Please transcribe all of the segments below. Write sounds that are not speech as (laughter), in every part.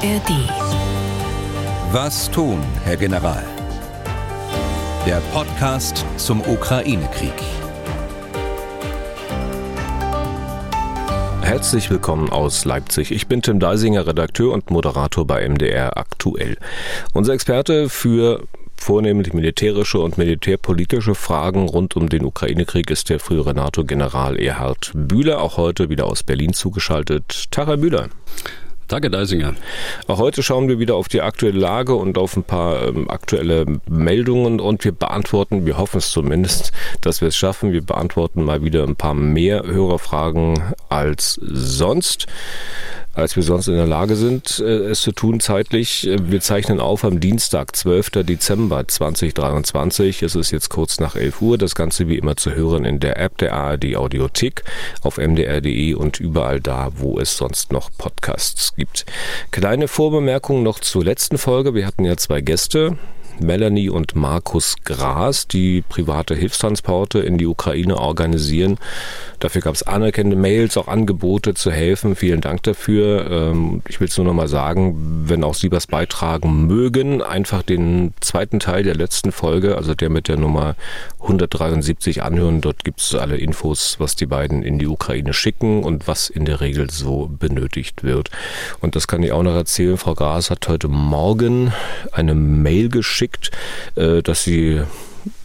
ARD. Was tun, Herr General? Der Podcast zum Ukraine-Krieg. Herzlich willkommen aus Leipzig. Ich bin Tim Deisinger, Redakteur und Moderator bei MDR aktuell. Unser Experte für vornehmlich militärische und militärpolitische Fragen rund um den Ukraine-Krieg ist der frühere NATO-General Erhard Bühler, auch heute wieder aus Berlin zugeschaltet. Tag, Herr Bühler. Danke, Deisinger. Auch heute schauen wir wieder auf die aktuelle Lage und auf ein paar ähm, aktuelle Meldungen und wir beantworten, wir hoffen es zumindest, dass wir es schaffen. Wir beantworten mal wieder ein paar mehr Hörerfragen als sonst als wir sonst in der Lage sind, äh, es zu tun zeitlich. Wir zeichnen auf am Dienstag, 12. Dezember 2023. Es ist jetzt kurz nach 11 Uhr. Das Ganze wie immer zu hören in der App der ARD Audiothek auf mdr.de und überall da, wo es sonst noch Podcasts gibt. Kleine Vorbemerkung noch zur letzten Folge. Wir hatten ja zwei Gäste. Melanie und Markus Gras, die private Hilfstransporte in die Ukraine organisieren. Dafür gab es anerkennende Mails, auch Angebote zu helfen. Vielen Dank dafür. Ähm, ich will es nur noch mal sagen, wenn auch Sie was beitragen mögen, einfach den zweiten Teil der letzten Folge, also der mit der Nummer 173 anhören. Dort gibt es alle Infos, was die beiden in die Ukraine schicken und was in der Regel so benötigt wird. Und das kann ich auch noch erzählen. Frau Gras hat heute Morgen eine Mail geschickt geschickt, äh, dass sie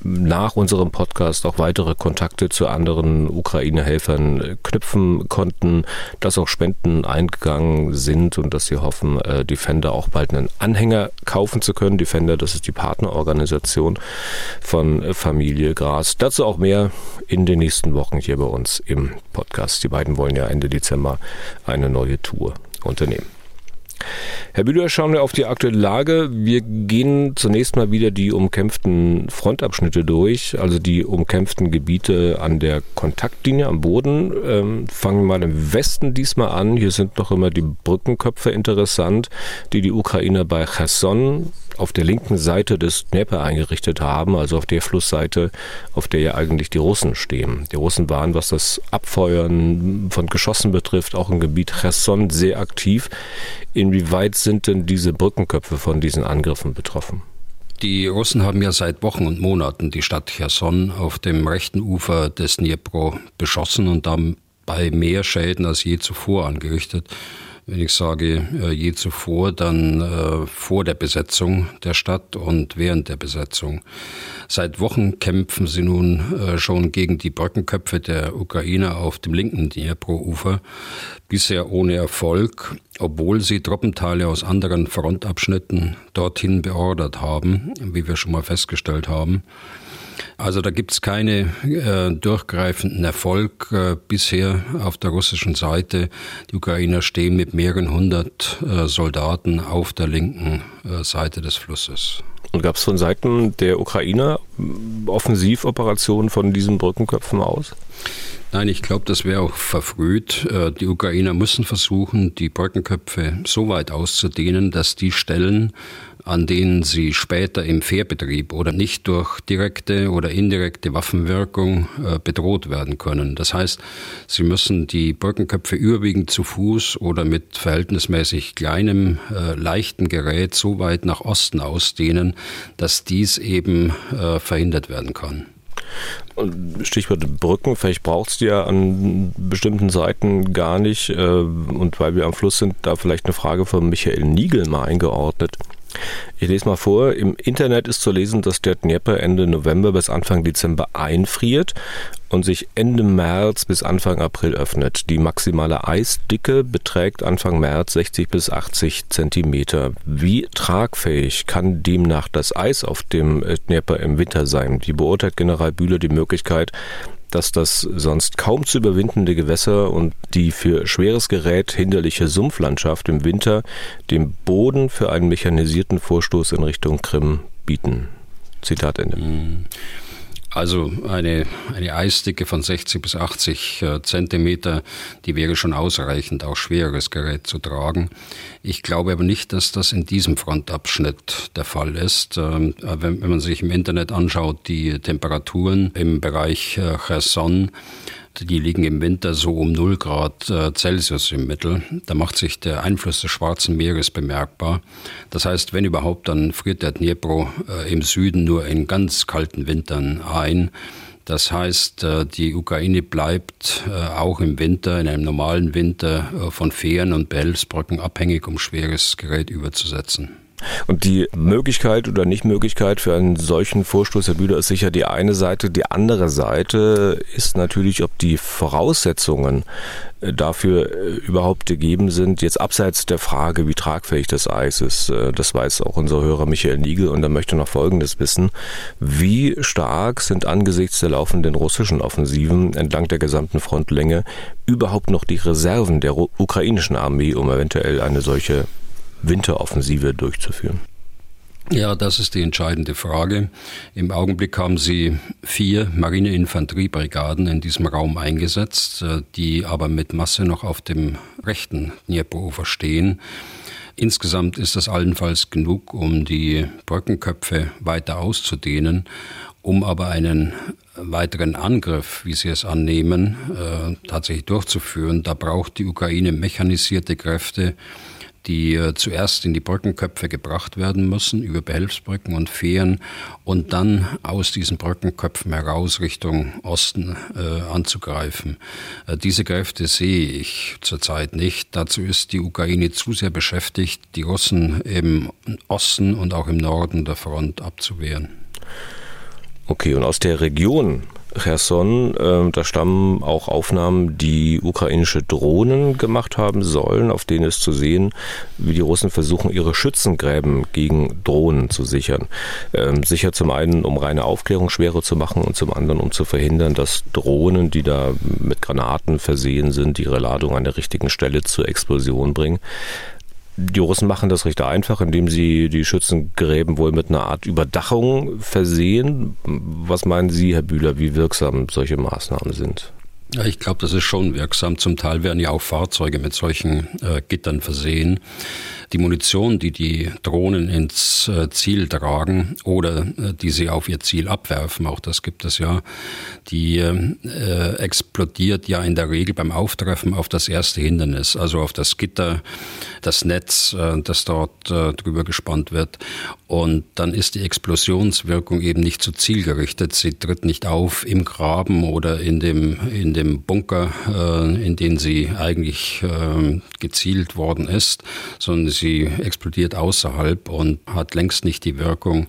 nach unserem Podcast auch weitere Kontakte zu anderen Ukraine-Helfern knüpfen konnten, dass auch Spenden eingegangen sind und dass sie hoffen, äh, Defender auch bald einen Anhänger kaufen zu können. Defender, das ist die Partnerorganisation von Familie Gras. Dazu auch mehr in den nächsten Wochen hier bei uns im Podcast. Die beiden wollen ja Ende Dezember eine neue Tour unternehmen. Herr Bühler, schauen wir auf die aktuelle Lage. Wir gehen zunächst mal wieder die umkämpften Frontabschnitte durch, also die umkämpften Gebiete an der Kontaktlinie am Boden. Ähm, fangen wir mal im Westen diesmal an. Hier sind noch immer die Brückenköpfe interessant, die die Ukrainer bei Cherson auf der linken Seite des Dnieper eingerichtet haben, also auf der Flussseite, auf der ja eigentlich die Russen stehen. Die Russen waren, was das Abfeuern von Geschossen betrifft, auch im Gebiet Cherson sehr aktiv. Inwieweit sind denn diese Brückenköpfe von diesen Angriffen betroffen? Die Russen haben ja seit Wochen und Monaten die Stadt Cherson auf dem rechten Ufer des Dnipro beschossen und dabei mehr Schäden als je zuvor angerichtet wenn ich sage äh, je zuvor, dann äh, vor der Besetzung der Stadt und während der Besetzung. Seit Wochen kämpfen sie nun äh, schon gegen die Brückenköpfe der Ukrainer auf dem linken Dnipro-Ufer, bisher ohne Erfolg, obwohl sie Truppenteile aus anderen Frontabschnitten dorthin beordert haben, wie wir schon mal festgestellt haben. Also da gibt es keine äh, durchgreifenden Erfolg äh, bisher auf der russischen Seite. Die Ukrainer stehen mit mehreren hundert äh, Soldaten auf der linken äh, Seite des Flusses. Und gab es von Seiten der Ukrainer Offensivoperationen von diesen Brückenköpfen aus? Nein, ich glaube, das wäre auch verfrüht. Äh, die Ukrainer müssen versuchen, die Brückenköpfe so weit auszudehnen, dass die Stellen, an denen sie später im Fährbetrieb oder nicht durch direkte oder indirekte Waffenwirkung äh, bedroht werden können. Das heißt, sie müssen die Brückenköpfe überwiegend zu Fuß oder mit verhältnismäßig kleinem, äh, leichten Gerät so weit nach Osten ausdehnen, dass dies eben verhindert werden kann. Stichwort Brücken, vielleicht braucht es die ja an bestimmten Seiten gar nicht. Äh, und weil wir am Fluss sind, da vielleicht eine Frage von Michael Niegel mal eingeordnet. Ich lese mal vor. Im Internet ist zu lesen, dass der Dnieper Ende November bis Anfang Dezember einfriert und sich Ende März bis Anfang April öffnet. Die maximale Eisdicke beträgt Anfang März 60 bis 80 Zentimeter. Wie tragfähig kann demnach das Eis auf dem Dnieper im Winter sein? Wie beurteilt General Bühler die Möglichkeit, dass das sonst kaum zu überwindende Gewässer und die für schweres Gerät hinderliche Sumpflandschaft im Winter den Boden für einen mechanisierten Vorstoß in Richtung Krim bieten. Zitat Ende. Also eine, eine Eisdicke von 60 bis 80 äh, Zentimeter, die wäre schon ausreichend, auch schweres Gerät zu tragen. Ich glaube aber nicht, dass das in diesem Frontabschnitt der Fall ist. Ähm, wenn, wenn man sich im Internet anschaut, die Temperaturen im Bereich äh, Cherson, Die liegen im Winter so um 0 Grad äh, Celsius im Mittel. Da macht sich der Einfluss des Schwarzen Meeres bemerkbar. Das heißt, wenn überhaupt, dann friert der Dnipro äh, im Süden nur in ganz kalten Wintern ein. Das heißt, äh, die Ukraine bleibt auch im Winter, in einem normalen Winter, von Fähren und Behelfsbrücken abhängig, um schweres Gerät überzusetzen. Und die Möglichkeit oder Nichtmöglichkeit für einen solchen Vorstoß, Herr Bühler, ist sicher die eine Seite. Die andere Seite ist natürlich, ob die Voraussetzungen äh, dafür äh, überhaupt gegeben sind. Jetzt abseits der Frage, wie tragfähig das Eis ist, äh, das weiß auch unser Hörer Michael Niegel und er möchte noch Folgendes wissen. Wie stark sind angesichts der laufenden russischen Offensiven entlang der gesamten Frontlänge überhaupt noch die Reserven der ukrainischen Armee, um eventuell eine solche Winteroffensive durchzuführen? Ja, das ist die entscheidende Frage. Im Augenblick haben Sie vier Marineinfanteriebrigaden in diesem Raum eingesetzt, äh, die aber mit Masse noch auf dem rechten Dnieperufer stehen. Insgesamt ist das allenfalls genug, um die Brückenköpfe weiter auszudehnen, um aber einen weiteren Angriff, wie Sie es annehmen, äh, tatsächlich durchzuführen. Da braucht die Ukraine mechanisierte Kräfte, die äh, zuerst in die Brückenköpfe gebracht werden müssen, über Behelfsbrücken und Fähren und dann aus diesen Brückenköpfen heraus Richtung Osten äh, anzugreifen. Äh, diese Kräfte sehe ich zurzeit nicht. Dazu ist die Ukraine zu sehr beschäftigt, die Russen im Osten und auch im Norden der Front abzuwehren. Okay, und aus der Region Cherson, äh, da stammen auch Aufnahmen, die ukrainische Drohnen gemacht haben sollen, auf denen ist zu sehen, wie die Russen versuchen, ihre Schützengräben gegen Drohnen zu sichern. Ähm, sicher zum einen, um reine Aufklärung schwerer zu machen und zum anderen, um zu verhindern, dass Drohnen, die da mit Granaten versehen sind, ihre Ladung an der richtigen Stelle zur Explosion bringen. Die Russen machen das recht einfach, indem sie die Schützengräben wohl mit einer Art Überdachung versehen. Was meinen Sie, Herr Bühler, wie wirksam solche Maßnahmen sind? Ja, ich glaube, das ist schon wirksam. Zum Teil werden ja auch Fahrzeuge mit solchen äh, Gittern versehen die Munition, die die Drohnen ins äh, Ziel tragen oder äh, die sie auf ihr Ziel abwerfen, auch das gibt es ja, die äh, explodiert ja in der Regel beim Auftreffen auf das erste Hindernis, also auf das Gitter, das Netz, äh, das dort äh, drüber gespannt wird. Und dann ist die Explosionswirkung eben nicht so zielgerichtet. Sie tritt nicht auf im Graben oder in dem, in dem Bunker, äh, in den sie eigentlich gezielt worden ist, sondern sie sie explodiert außerhalb und hat längst nicht die Wirkung,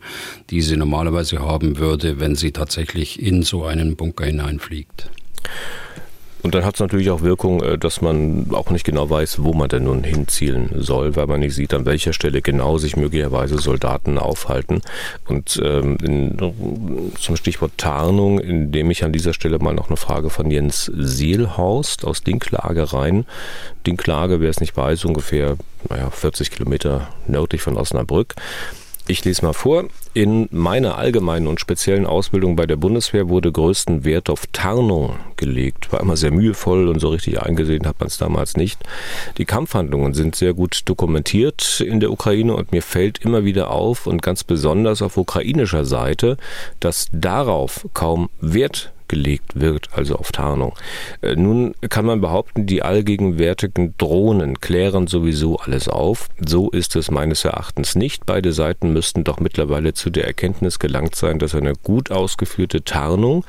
die sie normalerweise haben würde, wenn sie tatsächlich in so einen Bunker hineinfliegt. Und dann hat es natürlich auch Wirkung, äh, dass man auch nicht genau weiß, wo man denn nun hinzielen soll, weil man nicht sieht, an welcher Stelle genau sich möglicherweise Soldaten aufhalten. Und ähm, in, zum Stichwort Tarnung, indem ich an dieser Stelle mal noch eine Frage von Jens Seelhorst aus Dinklage rein. Dinklage, wer es nicht weiß, ungefähr naja, 40 Kilometer nördlich von Osnabrück. Ich lese mal vor. In meiner allgemeinen und speziellen Ausbildung bei der Bundeswehr wurde größten Wert auf Tarnung gelegt. War immer sehr mühevoll und so richtig eingesehen hat man es damals nicht. Die Kampfhandlungen sind sehr gut dokumentiert in der Ukraine und mir fällt immer wieder auf und ganz besonders auf ukrainischer Seite, dass darauf kaum Wert gelegt wird, also auf Tarnung. Äh, nun kann man behaupten, die allgegenwärtigen Drohnen klären sowieso alles auf. So ist es meines Erachtens nicht. Beide Seiten müssten doch mittlerweile zu der Erkenntnis gelangt sein, dass eine gut ausgeführte Tarnung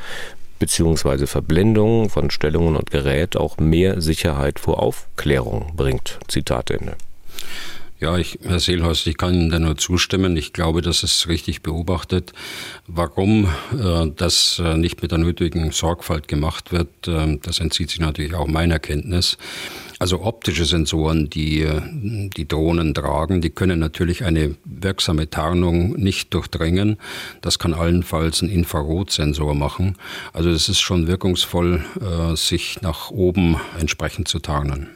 bzw. Verblendung von Stellungen und Gerät auch mehr Sicherheit vor Aufklärung bringt. Zitat Ende. Ja, ich, Herr Seelhorst, ich kann Ihnen da nur zustimmen. Ich glaube, das ist richtig beobachtet. Warum äh, das äh, nicht mit der nötigen Sorgfalt gemacht wird, äh, das entzieht sich natürlich auch meiner Kenntnis. Also optische Sensoren, die äh, die Drohnen tragen, die können natürlich eine wirksame Tarnung nicht durchdringen. Das kann allenfalls ein Infrarotsensor machen. Also es ist schon wirkungsvoll, äh, sich nach oben entsprechend zu tarnen.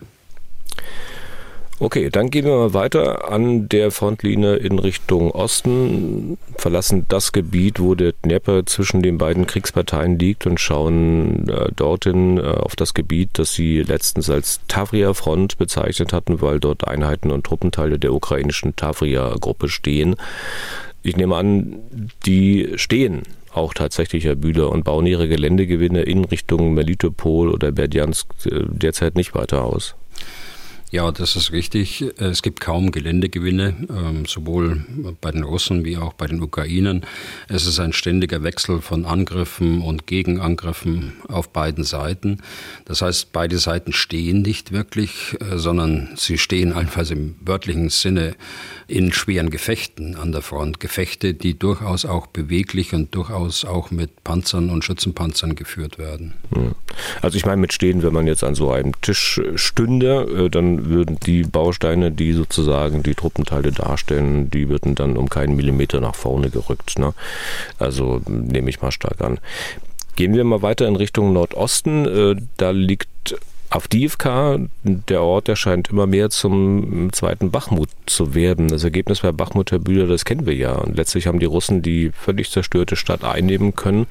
Okay, dann gehen wir mal weiter an der Frontlinie in Richtung Osten, verlassen das Gebiet, wo der Dnieper zwischen den beiden Kriegsparteien liegt und schauen äh, dorthin äh, auf das Gebiet, das sie letztens als Tavria-Front bezeichnet hatten, weil dort Einheiten und Truppenteile der ukrainischen Tavria-Gruppe stehen. Ich nehme an, die stehen auch tatsächlich, Herr Bühler, und bauen ihre Geländegewinne in Richtung Melitopol oder Berdjansk äh, derzeit nicht weiter aus. Ja, das ist richtig. Es gibt kaum Geländegewinne, ähm, sowohl bei den Russen wie auch bei den Ukrainern. Es ist ein ständiger Wechsel von Angriffen und Gegenangriffen auf beiden Seiten. Das heißt, beide Seiten stehen nicht wirklich, äh, sondern sie stehen (laughs) einfach im wörtlichen Sinne in schweren Gefechten an der Front. Gefechte, die durchaus auch beweglich und durchaus auch mit Panzern und Schützenpanzern geführt werden. Also ich meine mit stehen, wenn man jetzt an so einem Tisch stünde, äh, dann würden die Bausteine, die sozusagen die Truppenteile darstellen, die würden dann um keinen Millimeter nach vorne gerückt. Ne? Also nehme ich mal stark an. Gehen wir mal weiter in Richtung Nordosten. Äh, da liegt Avdiivka, der Ort, der scheint immer mehr zum zweiten Bachmut zu werden. Das Ergebnis bei Bachmut, Herr Bühler, das kennen wir ja. Und letztlich haben die Russen die völlig zerstörte Stadt einnehmen können.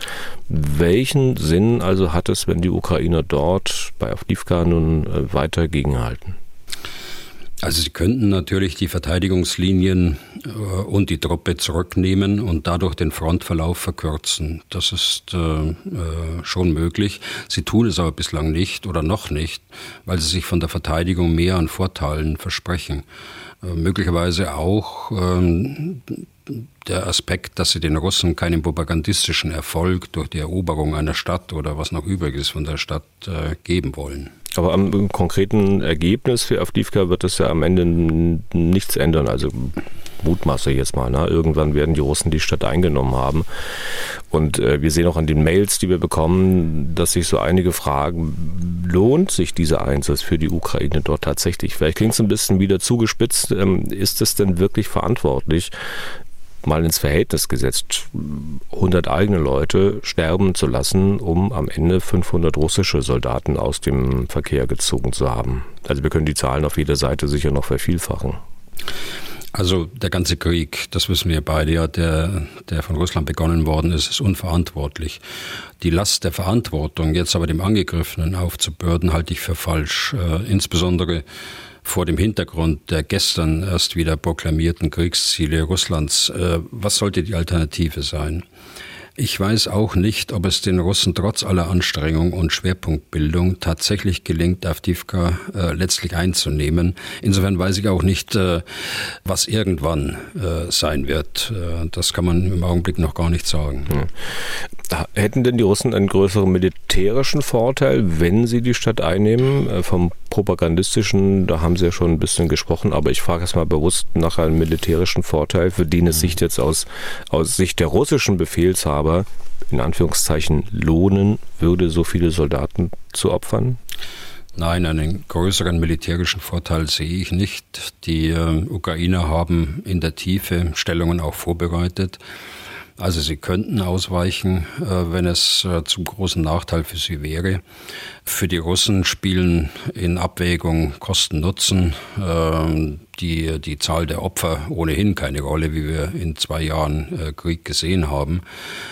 Welchen Sinn also hat es, wenn die Ukrainer dort bei Avdiivka nun äh, weiter gegenhalten? Also sie könnten natürlich die Verteidigungslinien äh, und die Truppe zurücknehmen und dadurch den Frontverlauf verkürzen. Das ist äh, äh, schon möglich. Sie tun es aber bislang nicht oder noch nicht, weil sie sich von der Verteidigung mehr an Vorteilen versprechen. Äh, möglicherweise auch ähm, der Aspekt, dass sie den Russen keinen propagandistischen Erfolg durch die Eroberung einer Stadt oder was noch übrig ist von der Stadt äh, geben wollen. Aber am konkreten Ergebnis für Avdivka wird es ja am Ende nichts ändern. Also mutmaße jetzt mal. Ne? Irgendwann werden die Russen die Stadt eingenommen haben. Und äh, wir sehen auch an den Mails, die wir bekommen, dass sich so einige fragen, lohnt sich dieser Einsatz für die Ukraine dort tatsächlich? Vielleicht klingt es ein bisschen wieder zugespitzt. Ähm, ist es denn wirklich verantwortlich, mal ins Verhältnis gesetzt, 100 eigene Leute sterben zu lassen, um am Ende 500 russische Soldaten aus dem Verkehr gezogen zu haben. Also wir können die Zahlen auf jeder Seite sicher noch vervielfachen. Also der ganze Krieg, das wissen wir beide ja, der, der von Russland begonnen worden ist, ist unverantwortlich. Die Last der Verantwortung jetzt aber dem Angegriffenen aufzubürden, halte ich für falsch. Äh, insbesondere vor dem Hintergrund der gestern erst wieder proklamierten Kriegsziele Russlands. Äh, was sollte die Alternative sein? Ich weiß auch nicht, ob es den Russen trotz aller Anstrengung und Schwerpunktbildung tatsächlich gelingt, Avdivka äh, letztlich einzunehmen. Insofern weiß ich auch nicht, äh, was irgendwann äh, sein wird. Äh, das kann man im Augenblick noch gar nicht sagen. Hm. Hätten denn die Russen einen größeren militärischen Vorteil, wenn sie die Stadt einnehmen? Äh, vom propagandistischen, da haben Sie ja schon ein bisschen gesprochen, aber ich frage es mal bewusst nach einem militärischen Vorteil, für den es sich hm. jetzt aus, aus Sicht der russischen Befehlshaber aber in Anführungszeichen lohnen würde, so viele Soldaten zu opfern? Nein, einen größeren militärischen Vorteil sehe ich nicht. Die äh, Ukrainer haben in der Tiefe Stellungen auch vorbereitet. Also sie könnten ausweichen, äh, wenn es äh, zum großen Nachteil für sie wäre. Für die Russen spielen in Abwägung Kosten-Nutzen ähm, die, die Zahl der Opfer ohnehin keine Rolle, wie wir in zwei Jahren äh, Krieg gesehen haben.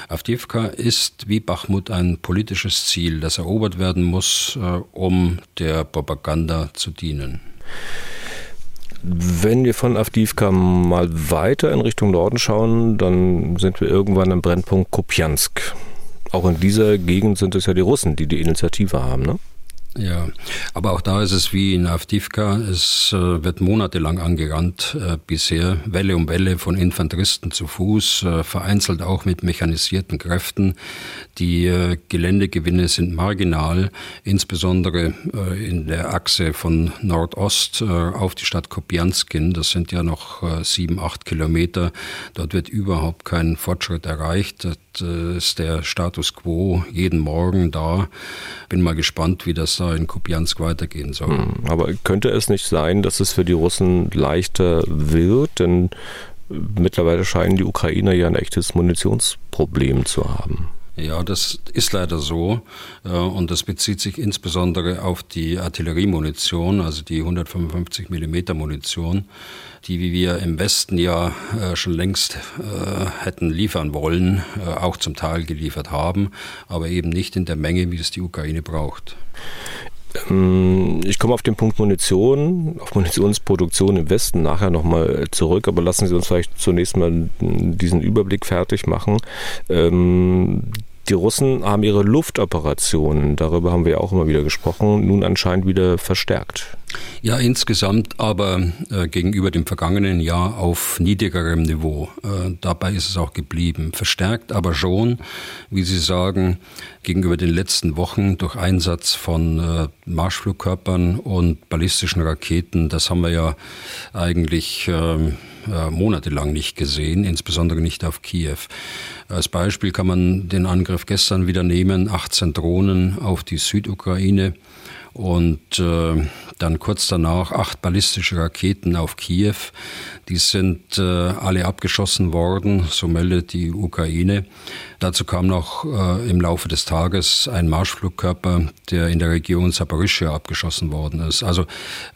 Avdivka ist wie Bachmut ein politisches Ziel, das erobert werden muss, um der Propaganda zu dienen. Wenn wir von Avdivka mal weiter in Richtung Norden schauen, dann sind wir irgendwann am Brennpunkt Kupiansk. Auch in dieser Gegend sind es ja die Russen, die die Initiative haben, ne? Ja, aber auch da ist es wie in Avdivka, es äh, wird monatelang angerannt äh, bisher, Welle um Welle von Infanteristen zu Fuß, äh, vereinzelt auch mit mechanisierten Kräften. Die äh, Geländegewinne sind marginal, insbesondere äh, in der Achse von Nordost äh, auf die Stadt Kopianskin, das sind ja noch sieben, acht Kilometer, dort wird überhaupt kein Fortschritt erreicht. Das ist der Status quo jeden Morgen da. Bin mal gespannt, wie das da in Kupiansk weitergehen soll. Hm, aber könnte es nicht sein, dass es für die Russen leichter wird? Denn mittlerweile scheinen die Ukrainer ja ein echtes Munitionsproblem zu haben. Ja, das ist leider so. Äh, und das bezieht sich insbesondere auf die Artilleriemunition, also die 155 Millimeter Munition, die wir im Westen ja äh, schon längst äh, hätten liefern wollen, auch zum Teil geliefert haben, aber eben nicht in der Menge, wie es die Ukraine braucht. Ähm, ich komme auf den Punkt Munition, auf Munitionsproduktion im Westen nachher nochmal zurück, aber lassen Sie uns vielleicht zunächst mal diesen Überblick fertig machen. Ähm, die Russen haben ihre Luftoperationen, darüber haben wir auch immer wieder gesprochen, nun anscheinend wieder verstärkt. Ja, insgesamt aber äh, gegenüber dem vergangenen Jahr auf niedrigerem Niveau. Äh, dabei ist es auch geblieben. Verstärkt aber schon, wie Sie sagen, gegenüber den letzten Wochen durch Einsatz von äh, Marschflugkörpern und ballistischen Raketen. Das haben wir ja eigentlich ähm, äh, monatelang nicht gesehen, insbesondere nicht auf Kiew. Als Beispiel kann man den Angriff gestern wieder nehmen, 18 Drohnen auf die Südukraine und äh, dann kurz danach acht ballistische Raketen auf Kiew. Die sind äh, alle abgeschossen worden, so meldet die Ukraine. Dazu kam noch äh, im Laufe des Tages ein Marschflugkörper, der in der Region Saporischschja abgeschossen worden ist. Also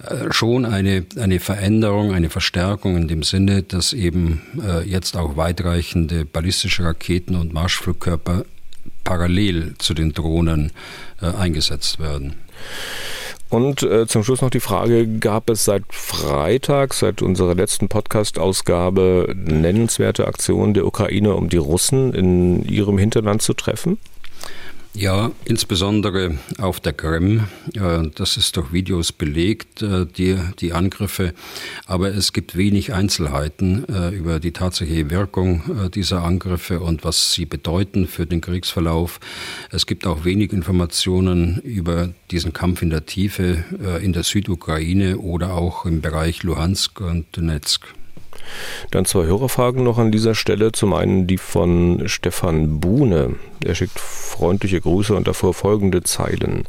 äh, schon eine, eine Veränderung, eine Verstärkung in dem Sinne, dass eben äh, jetzt auch weitreichende ballistische Raketen und Marschflugkörper parallel zu den Drohnen äh, eingesetzt werden. Und äh, zum Schluss noch die Frage, gab es seit Freitag, seit unserer letzten Podcast-Ausgabe, nennenswerte Aktionen der Ukraine, um die Russen in ihrem Hinterland zu treffen? Ja, insbesondere auf der Krim. Das ist durch Videos belegt, äh, die, die Angriffe. Aber es gibt wenig Einzelheiten äh, über die tatsächliche Wirkung äh, dieser Angriffe und was sie bedeuten für den Kriegsverlauf. Es gibt auch wenig Informationen über diesen Kampf in der Tiefe in der Südukraine oder auch im Bereich Luhansk und Donetsk. Dann zwei Hörerfragen noch an dieser Stelle. Zum einen die von Stefan Buhne. Er schickt freundliche Grüße und davor folgende Zeilen.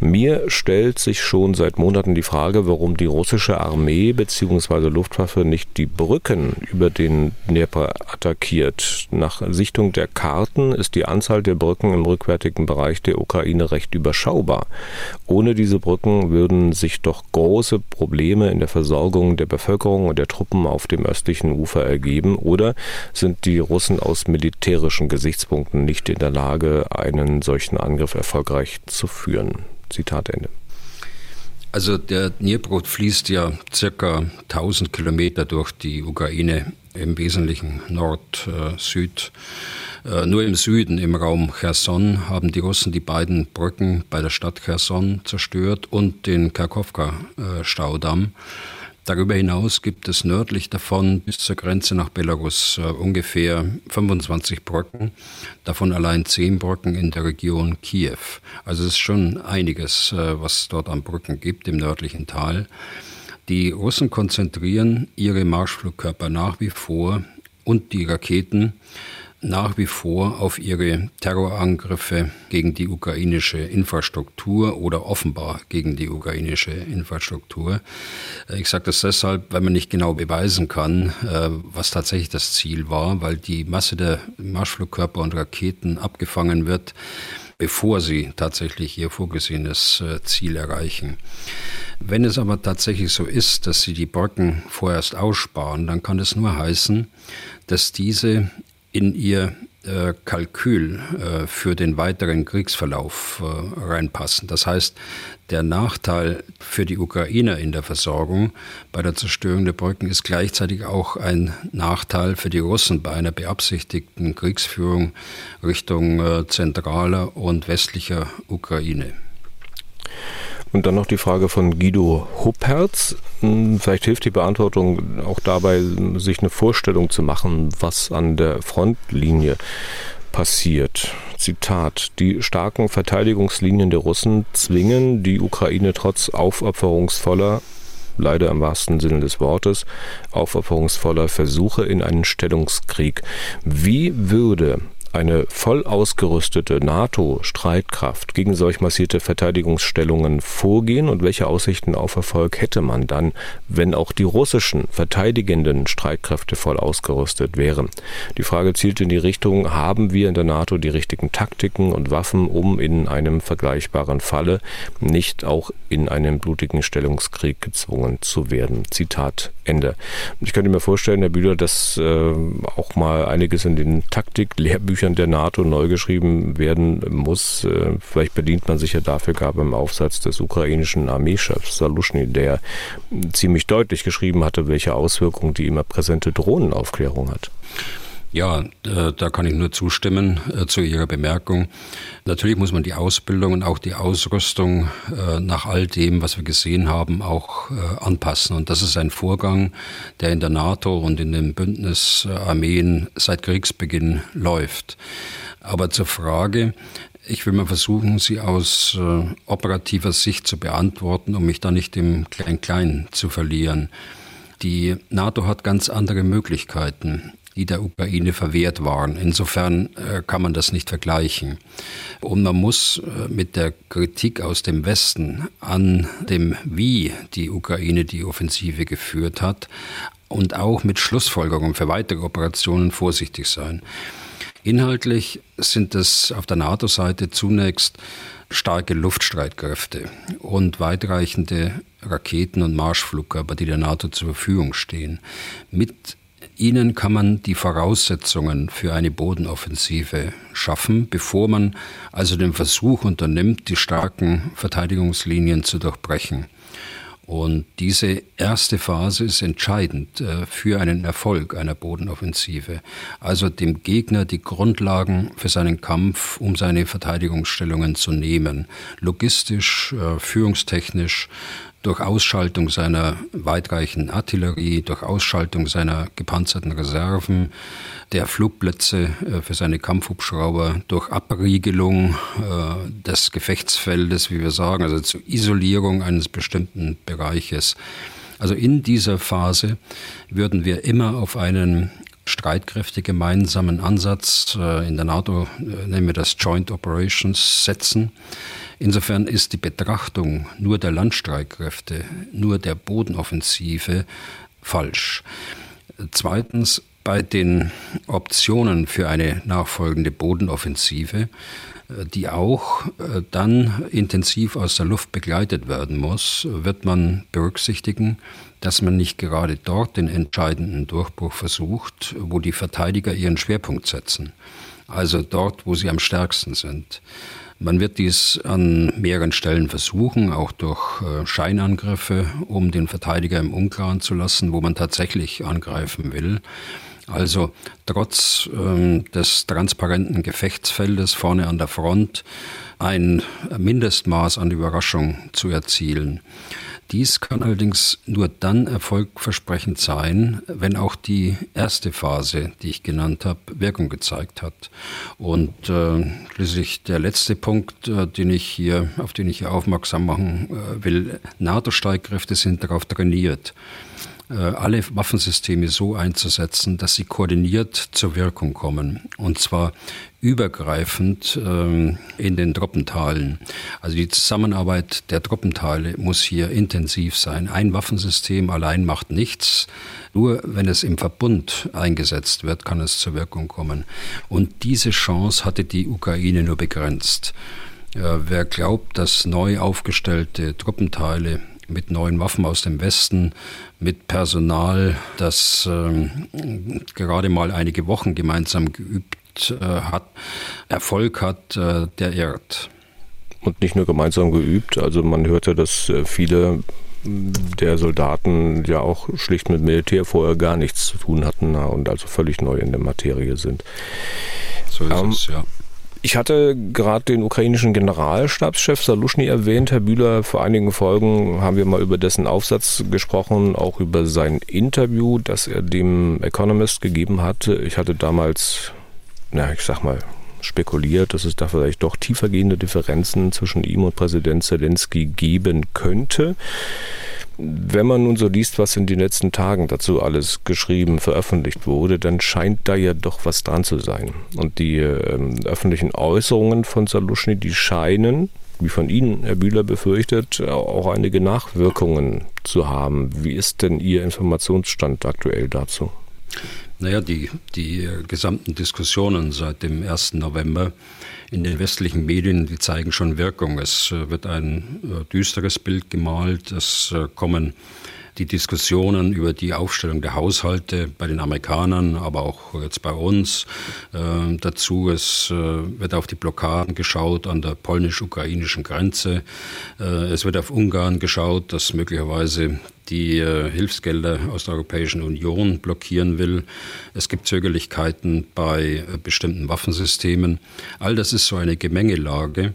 Mir stellt sich schon seit Monaten die Frage, warum die russische Armee bzw. Luftwaffe nicht die Brücken über den Dnepr attackiert. Nach Sichtung der Karten ist die Anzahl der Brücken im rückwärtigen Bereich der Ukraine recht überschaubar. Ohne diese Brücken würden sich doch große Probleme in der Versorgung der Bevölkerung und der Truppen auf dem östlichen Ufer ergeben. Oder sind die Russen aus militärischen Gesichtspunkten nicht in der Lage, einen solchen Angriff erfolgreich zu führen. Zitat Ende. Also der Dnipro fließt ja circa 1000 Kilometer durch die Ukraine, im Wesentlichen Nord-Süd. Äh, nur im Süden, im Raum Cherson, haben die Russen die beiden Brücken bei der Stadt Cherson zerstört und den Karkowka-Staudamm. Äh, Darüber hinaus gibt es nördlich davon bis zur Grenze nach Belarus äh, ungefähr 25 Brücken, davon allein 10 Brücken in der Region Kiew. Also es ist schon einiges, äh, was dort an Brücken gibt im nördlichen Tal. Die Russen konzentrieren ihre Marschflugkörper nach wie vor und die Raketen nach wie vor auf ihre Terrorangriffe gegen die ukrainische Infrastruktur oder offenbar gegen die ukrainische Infrastruktur. Äh, ich sage das deshalb, weil man nicht genau beweisen kann, äh, was tatsächlich das Ziel war, weil die Masse der Marschflugkörper und Raketen abgefangen wird, bevor sie tatsächlich ihr vorgesehenes äh, Ziel erreichen. Wenn es aber tatsächlich so ist, dass sie die Brücken vorerst aussparen, dann kann es nur heißen, dass diese in ihr äh, Kalkül äh, für den weiteren Kriegsverlauf äh, reinpassen. Das heißt, der Nachteil für die Ukrainer in der Versorgung bei der Zerstörung der Brücken ist gleichzeitig auch ein Nachteil für die Russen bei einer beabsichtigten Kriegsführung Richtung zentraler und westlicher Ukraine. Und dann noch die Frage von Guido Huppertz. Hm, vielleicht hilft die Beantwortung auch dabei, sich eine Vorstellung zu machen, was an der Frontlinie passiert. Zitat, die starken Verteidigungslinien der Russen zwingen die Ukraine trotz aufopferungsvoller leider im wahrsten Sinne des Wortes, aufopferungsvoller Versuche in einen Stellungskrieg. Wie würde eine voll ausgerüstete NATO-Streitkraft gegen solch massierte Verteidigungsstellungen vorgehen und welche Aussichten auf Erfolg hätte man dann, wenn auch die russischen verteidigenden Streitkräfte voll ausgerüstet wären? Die Frage zielt in die Richtung, haben wir in der NATO die richtigen Taktiken und Waffen, um in einem vergleichbaren Falle nicht auch in einen blutigen Stellungskrieg gezwungen zu werden? Zitat Ende. Ich könnte mir vorstellen, Herr Bühler, dass äh, auch mal einiges in den Taktik-Lehrbüchern Büchern der NATO neu geschrieben werden muss. Äh, vielleicht bedient man sich ja dafür gar beim Aufsatz des ukrainischen Armeechefs Salushny, der ziemlich deutlich geschrieben hatte, welche Auswirkungen die immer präsente Drohnenaufklärung hat. Ja, äh, da kann ich nur zustimmen äh, zu Ihrer Bemerkung. Natürlich muss man die Ausbildung und auch die Ausrüstung äh, nach all dem, was wir gesehen haben, auch anpassen. Und das ist ein Vorgang, der in der NATO und in den Bündnisarmeen seit Kriegsbeginn läuft. Aber zur Frage, ich will mal versuchen, sie aus operativer Sicht zu beantworten, um mich da nicht im Klein-Klein zu verlieren. Die NATO hat ganz andere Möglichkeiten die der Ukraine verwehrt waren. Insofern äh, kann man das nicht vergleichen. Und man muss äh, mit der Kritik aus dem Westen an dem, wie die Ukraine die Offensive geführt hat und auch mit Schlussfolgerungen für weitere Operationen vorsichtig sein. Inhaltlich sind es auf der NATO-Seite zunächst starke Luftstreitkräfte und weitreichende Raketen- und Marschflugkörper, die der NATO zur Verfügung stehen. Mit Ihnen kann man die Voraussetzungen für eine Bodenoffensive schaffen, bevor man also den Versuch unternimmt, die starken Verteidigungslinien zu durchbrechen. Und diese erste Phase ist entscheidend äh, für einen Erfolg einer Bodenoffensive. Also dem Gegner die Grundlagen für seinen Kampf, um seine Verteidigungsstellungen zu nehmen. Logistisch, äh, führungstechnisch, durch Ausschaltung seiner weitreichenden Artillerie, durch Ausschaltung seiner gepanzerten Reserven, der Flugplätze äh, für seine Kampfhubschrauber, durch Abriegelung äh, des Gefechtsfeldes, wie wir sagen, also zur Isolierung eines bestimmten Bereiches. Also in dieser Phase würden wir immer auf einen Streitkräfte gemeinsamen Ansatz, äh, in der NATO nennen wir das Joint Operations, setzen Insofern ist die Betrachtung nur der Landstreitkräfte, nur der Bodenoffensive falsch. Zweitens, bei den Optionen für eine nachfolgende Bodenoffensive, die auch äh, dann intensiv aus der Luft begleitet werden muss, wird man berücksichtigen, dass man nicht gerade dort den entscheidenden Durchbruch versucht, wo die Verteidiger ihren Schwerpunkt setzen. Also dort, wo sie am stärksten sind. Man wird dies an mehreren Stellen versuchen, auch durch äh, Scheinangriffe, um den Verteidiger im Unklaren zu lassen, wo man tatsächlich angreifen will. Also trotz ähm, des transparenten Gefechtsfeldes vorne an der Front ein Mindestmaß an Überraschung zu erzielen. Dies kann allerdings nur dann erfolgversprechend sein, wenn auch die erste Phase, die ich genannt habe, Wirkung gezeigt hat. Und äh, schließlich der letzte Punkt, äh, den ich hier, auf den ich hier aufmerksam machen äh, will, NATO-Streitkräfte sind darauf trainiert, alle Waffensysteme so einzusetzen, dass sie koordiniert zur Wirkung kommen. Und zwar übergreifend ähm, in den Truppenteilen. Also die Zusammenarbeit der Truppenteile muss hier intensiv sein. Ein Waffensystem allein macht nichts. Nur wenn es im Verbund eingesetzt wird, kann es zur Wirkung kommen. Und diese Chance hatte die Ukraine nur begrenzt. Wer glaubt, dass neu aufgestellte Truppenteile mit neuen Waffen aus dem Westen, mit Personal, das ähm, gerade mal einige Wochen gemeinsam geübt äh, hat, Erfolg hat, äh, der irrt. Und nicht nur gemeinsam geübt, also man hörte, dass äh, viele der Soldaten ja auch schlicht mit Militär vorher gar nichts zu tun hatten und also völlig neu in der Materie sind. So ist ähm, es, ja. Ich hatte gerade den ukrainischen Generalstabschef Salushny erwähnt. Herr Bühler, vor einigen Folgen haben wir mal über dessen Aufsatz gesprochen, auch über sein Interview, das er dem Economist gegeben hatte. Ich hatte damals, na, ich sag mal, spekuliert, dass es da vielleicht doch tiefergehende Differenzen zwischen ihm und Präsident Zelensky geben könnte. Wenn man nun so liest, was in den letzten Tagen dazu alles geschrieben, veröffentlicht wurde, dann scheint da ja doch was dran zu sein. Und die ähm, öffentlichen Äußerungen von Saluschny, die scheinen, wie von Ihnen, Herr Bühler, befürchtet, auch einige Nachwirkungen zu haben. Wie ist denn Ihr Informationsstand aktuell dazu? Naja, die, die gesamten Diskussionen seit dem 1. November in den westlichen Medien, die zeigen schon Wirkung. Es äh, wird ein äh, düsteres Bild gemalt, es äh, kommen die Diskussionen über die Aufstellung der Haushalte bei den Amerikanern, aber auch jetzt bei uns äh, dazu. Es äh, wird auf die Blockaden geschaut an der polnisch-ukrainischen Grenze. Äh, es wird auf Ungarn geschaut, das möglicherweise die äh, Hilfsgelder aus der Europäischen Union blockieren will. Es gibt Zögerlichkeiten bei äh, bestimmten Waffensystemen. All das ist so eine Gemengelage,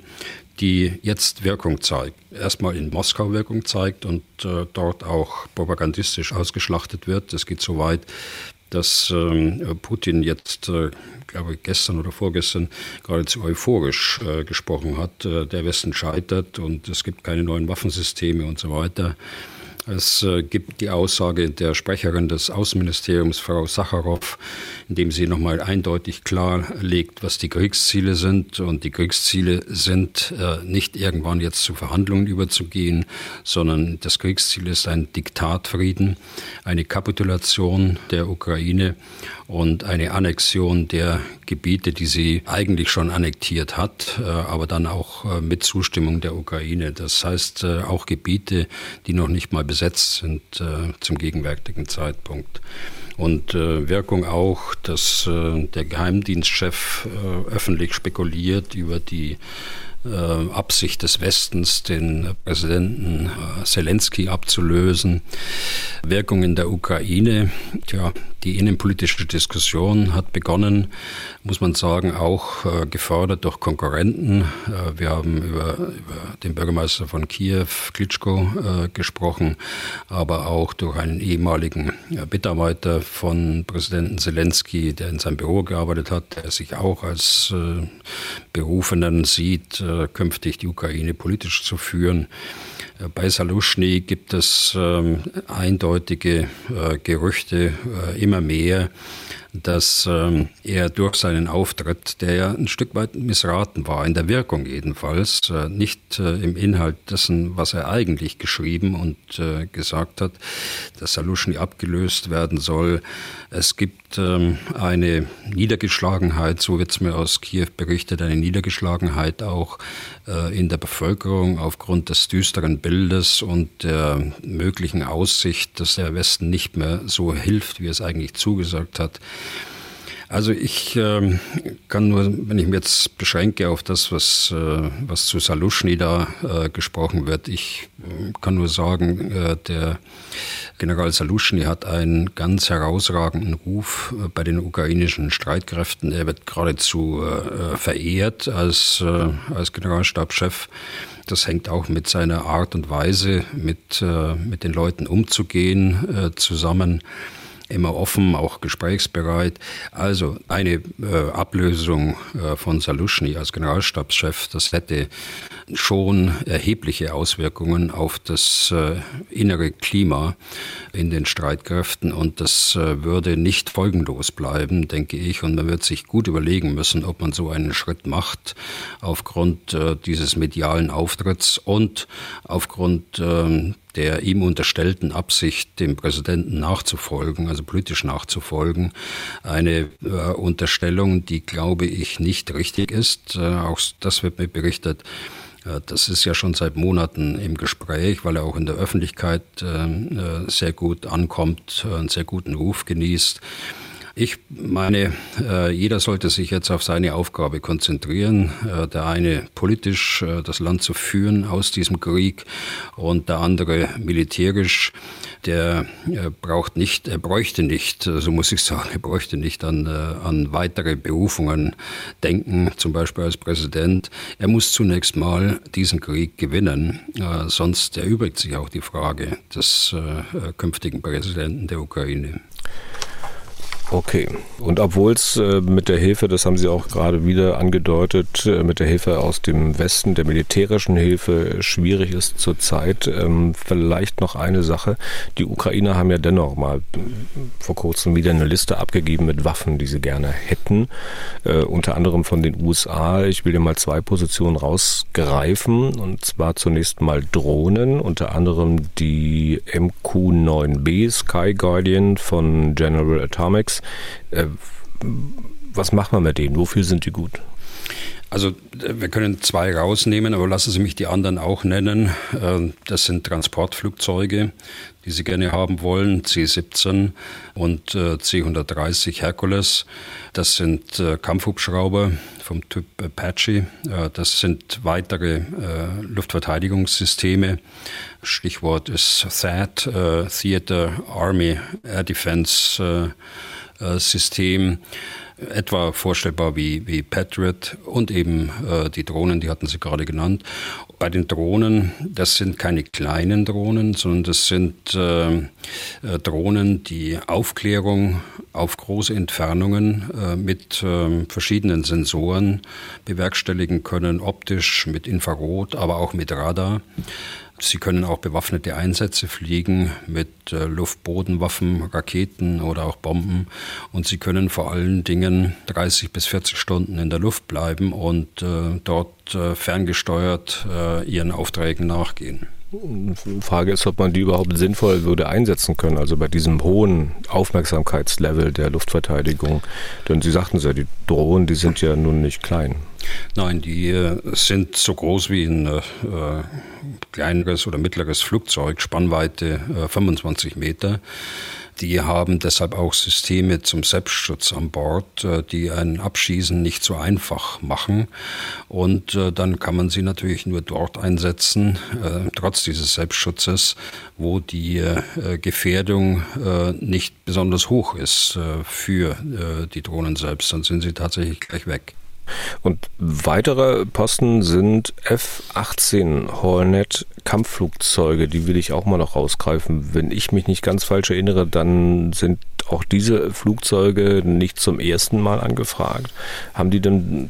die jetzt Wirkung zeigt. Erstmal in Moskau Wirkung zeigt und äh, dort auch propagandistisch ausgeschlachtet wird. Es geht so weit, dass ähm, Putin jetzt, äh, glaube ich, gestern oder vorgestern geradezu euphorisch äh, gesprochen hat. Äh, der Westen scheitert und es gibt keine neuen Waffensysteme und so weiter. Es äh, gibt die Aussage der Sprecherin des Außenministeriums, Frau Sacharow, in dem sie nochmal eindeutig klarlegt, was die Kriegsziele sind. Und die Kriegsziele sind äh, nicht irgendwann jetzt zu Verhandlungen überzugehen, sondern das Kriegsziel ist ein Diktatfrieden, eine Kapitulation der Ukraine und eine Annexion der Gebiete, die sie eigentlich schon annektiert hat, äh, aber dann auch mit Zustimmung der Ukraine. Das heißt auch Gebiete, die noch nicht mal besetzt sind zum gegenwärtigen Zeitpunkt. Und äh, Wirkung auch, dass äh, der Geheimdienstchef äh, öffentlich spekuliert über die Absicht des Westens, den Präsidenten äh, Zelensky abzulösen. Wirkung in der Ukraine, tja, die innenpolitische Diskussion hat begonnen, muss man sagen, auch äh, gefördert durch Konkurrenten. Äh, wir haben über, über, den Bürgermeister von Kiew, Klitschko, äh, gesprochen, aber auch durch einen ehemaligen Mitarbeiter von Präsidenten Zelensky, der in seinem Büro gearbeitet hat, der sich auch als äh, Berufenen sieht, äh, künftig die Ukraine politisch zu führen. Äh, bei Saluschny gibt es ähm, eindeutige äh, Gerüchte, immer mehr, dass ähm, er durch seinen Auftritt, der ja ein Stück weit missraten war, in der Wirkung jedenfalls, äh, nicht äh, im Inhalt dessen, was er eigentlich geschrieben und äh, gesagt hat, dass Saluschny abgelöst werden soll. Es gibt ähm, eine Niedergeschlagenheit, so wird es mir aus Kiew berichtet, eine Niedergeschlagenheit auch in der Bevölkerung aufgrund des düsteren Bildes und der möglichen Aussicht, dass der Westen nicht mehr so hilft, wie es eigentlich zugesagt hat. Also ich äh, kann nur, wenn ich mich jetzt beschränke auf das, was, äh, was zu Saluschny da äh, gesprochen wird, ich äh, kann nur sagen, äh, der General Saluschny hat einen ganz herausragenden Ruf äh, bei den ukrainischen Streitkräften. Er wird geradezu verehrt als, als Generalstabschef. Das hängt auch mit seiner Art und Weise, mit, mit den Leuten umzugehen, zusammen immer offen, auch gesprächsbereit. Also eine äh, Ablösung äh, von Saluschny als Generalstabschef, das hätte schon erhebliche Auswirkungen auf das äh, innere Klima in den Streitkräften und das äh, würde nicht folgenlos bleiben, denke ich. Und man wird sich gut überlegen müssen, ob man so einen Schritt macht aufgrund äh, dieses medialen Auftritts und aufgrund ähm, der ihm unterstellten Absicht, dem Präsidenten nachzufolgen, also politisch nachzufolgen, eine äh, Unterstellung, die, glaube ich, nicht richtig ist. Äh, auch das wird mir berichtet. Äh, das ist ja schon seit Monaten im Gespräch, weil er auch in der Öffentlichkeit äh, äh, sehr gut ankommt, einen sehr guten Ruf genießt. Ich meine, äh, jeder sollte sich jetzt auf seine Aufgabe konzentrieren. Äh, der eine politisch äh, das Land zu führen aus diesem Krieg und der andere militärisch. Der braucht nicht, er bräuchte nicht, so muss ich sagen, er bräuchte nicht an, an weitere Berufungen denken, zum Beispiel als Präsident. Er muss zunächst mal diesen Krieg gewinnen, sonst erübrigt sich auch die Frage des künftigen Präsidenten der Ukraine. Okay. Und obwohl es äh, mit der Hilfe, das haben Sie auch gerade wieder angedeutet, äh, mit der Hilfe aus dem Westen, der militärischen Hilfe schwierig ist zurzeit, ähm, vielleicht noch eine Sache. Die Ukrainer haben ja dennoch mal äh, vor kurzem wieder eine Liste abgegeben mit Waffen, die sie gerne hätten, äh, unter anderem von den USA. Ich will dir mal zwei Positionen rausgreifen und zwar zunächst mal Drohnen, unter anderem die MQ-9B Sky Guardian von General Atomics äh, was macht man mit denen? Wofür sind die gut? Also wir können zwei rausnehmen, aber lassen Sie mich die anderen auch nennen. Ähm, das sind Transportflugzeuge, die Sie gerne haben wollen, C-17 und äh, C-130 Hercules. Das sind äh, Kampfhubschrauber vom Typ Apache. Äh, das sind weitere Luftverteidigungssysteme. Stichwort ist THAAD, Theater Army Air Defense System etwa vorstellbar wie, wie Patriot und eben äh, die Drohnen, die hatten Sie gerade genannt. Bei den Drohnen, das sind keine kleinen Drohnen, sondern das sind äh, äh, Drohnen, die Aufklärung auf große Entfernungen äh, mit ähm, verschiedenen Sensoren bewerkstelligen können, optisch, mit Infrarot, aber auch mit Radar. Sie können auch bewaffnete Einsätze fliegen mit äh, Luftbodenwaffen, Raketen oder auch Bomben. Und sie können vor allen Dingen 30 bis 40 Stunden in der Luft bleiben und äh, dort äh, ferngesteuert äh, ihren Aufträgen nachgehen. Frage ist, ob man die überhaupt sinnvoll würde einsetzen können, also bei diesem hohen Aufmerksamkeitslevel der Luftverteidigung. Denn Sie sagten es ja, die Drohnen, die sind ja nun nicht klein. Nein, die äh, sind so groß wie ein äh, kleineres oder mittleres Flugzeug, Spannweite äh, 25 Meter. Die haben deshalb auch Systeme zum Selbstschutz an Bord, äh, die ein Abschießen nicht so einfach machen. Und äh, dann kann man sie natürlich nur dort einsetzen, äh, trotz dieses Selbstschutzes, wo die Gefährdung nicht besonders hoch ist für die Drohnen selbst. Dann sind sie tatsächlich gleich weg. Und weitere Posten sind F-18 Hornet Kampfflugzeuge, die will ich auch mal noch rausgreifen. Wenn ich mich nicht ganz falsch erinnere, dann sind auch diese Flugzeuge nicht zum ersten Mal angefragt. Haben die denn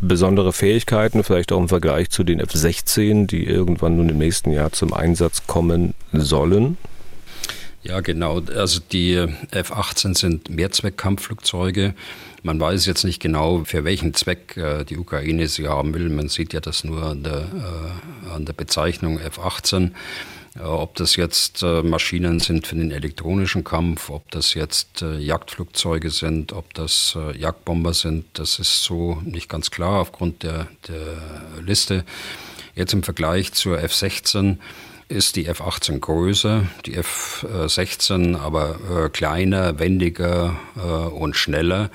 besondere Fähigkeiten, vielleicht auch im Vergleich zu den F-16, die irgendwann nun im nächsten Jahr zum Einsatz kommen sollen? Ja, genau. Also die F-18 sind Mehrzweckkampfflugzeuge. Man weiß jetzt nicht genau, für welchen Zweck äh, die Ukraine sie haben will. Man sieht ja das nur an der, äh, an der Bezeichnung F-18. Äh, ob das jetzt äh, Maschinen sind für den elektronischen Kampf, ob das jetzt äh, Jagdflugzeuge sind, ob das äh, Jagdbomber sind, das ist so nicht ganz klar aufgrund der, der Liste. Jetzt im Vergleich zur F-16 ist die F-18 größer, die F-16 aber äh, kleiner, wendiger äh, und schneller.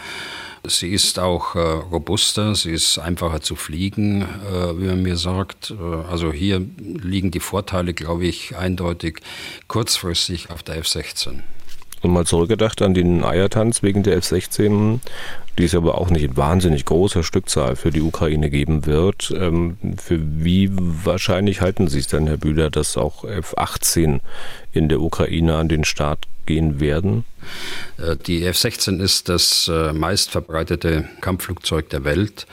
Sie ist auch äh, robuster, sie ist einfacher zu fliegen, äh, wie man mir sagt. Äh, also hier liegen die Vorteile, glaube ich, eindeutig kurzfristig auf der F-16. Und mal zurückgedacht an den Eiertanz wegen der F-16, die es aber auch nicht in wahnsinnig großer Stückzahl für die Ukraine geben wird. Ähm, für wie wahrscheinlich halten Sie es denn, Herr Bühler, dass auch F-18 in der Ukraine an den Start gehen werden? Äh, die F-16 ist das äh, meistverbreitete Kampfflugzeug der Welt.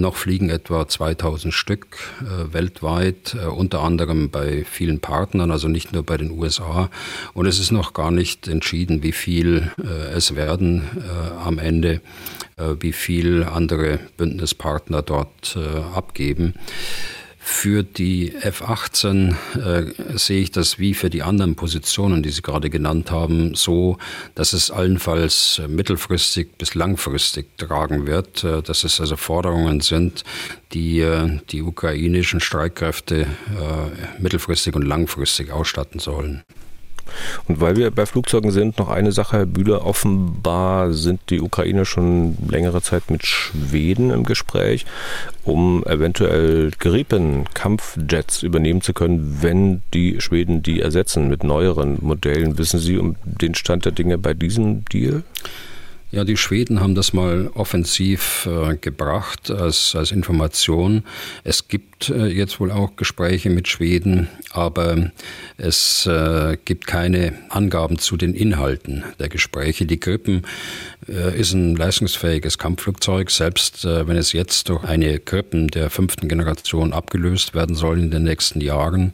Noch fliegen etwa 2000 Stück äh, weltweit, äh, unter anderem bei vielen Partnern, also nicht nur bei den USA. Und es ist noch gar nicht entschieden, wie viel äh, es werden äh, am Ende, äh, wie viel andere Bündnispartner dort äh, abgeben. Für die F-18 äh, sehe ich das wie für die anderen Positionen, die Sie gerade genannt haben, so, dass es allenfalls mittelfristig bis langfristig tragen wird, äh, dass es also Forderungen sind, die äh, die ukrainischen Streitkräfte äh, mittelfristig und langfristig ausstatten sollen. Und weil wir bei Flugzeugen sind, noch eine Sache, Herr Bühler, offenbar sind die Ukrainer schon längere Zeit mit Schweden im Gespräch, um eventuell Gripen Kampfjets übernehmen zu können, wenn die Schweden die ersetzen mit neueren Modellen. Wissen Sie um den Stand der Dinge bei diesem Deal? Ja, die Schweden haben das mal offensiv äh, gebracht als, als Information. Es gibt äh, jetzt wohl auch Gespräche mit Schweden, aber es äh, gibt keine Angaben zu den Inhalten der Gespräche. Die Grippen äh, ist ein leistungsfähiges Kampfflugzeug, selbst äh, wenn es jetzt durch eine Grippen der fünften Generation abgelöst werden soll in den nächsten Jahren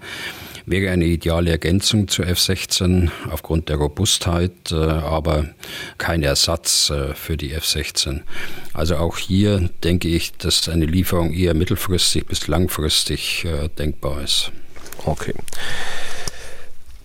wäre eine ideale Ergänzung zur F-16 aufgrund der Robustheit, äh, aber kein Ersatz äh, für die F-16. Also auch hier denke ich, dass eine Lieferung eher mittelfristig bis langfristig äh, denkbar ist. Okay.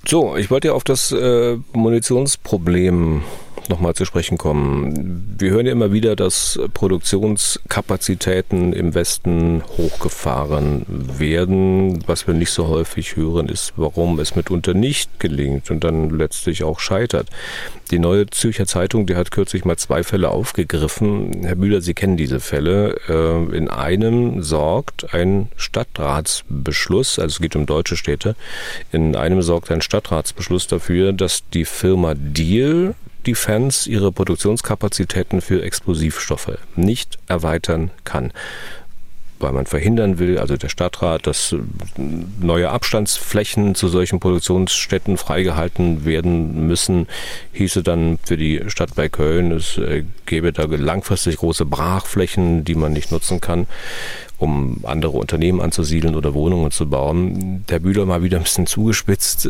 So, ich wollte ja auf das äh, Munitionsproblem nochmal zu sprechen kommen. Wir hören ja immer wieder, dass Produktionskapazitäten im Westen hochgefahren werden. Was wir nicht so häufig hören, ist, warum es mitunter nicht gelingt und dann letztlich auch scheitert. Die neue Zürcher Zeitung, die hat kürzlich mal zwei Fälle aufgegriffen. Herr Bühler, Sie kennen diese Fälle. Äh, in einem sorgt ein Stadtratsbeschluss, also es geht um deutsche Städte, in einem sorgt ein Stadtratsbeschluss dafür, dass die Firma Deal Defense ihre Produktionskapazitäten für Explosivstoffe nicht erweitern kann weil man verhindern will, also der Stadtrat, dass neue Abstandsflächen zu solchen Produktionsstätten freigehalten werden müssen, hieße dann für die Stadt bei Köln, es äh, gäbe da langfristig große Brachflächen, die man nicht nutzen kann um andere Unternehmen anzusiedeln oder Wohnungen zu bauen. Der Bühler mal wieder ein bisschen zugespitzt.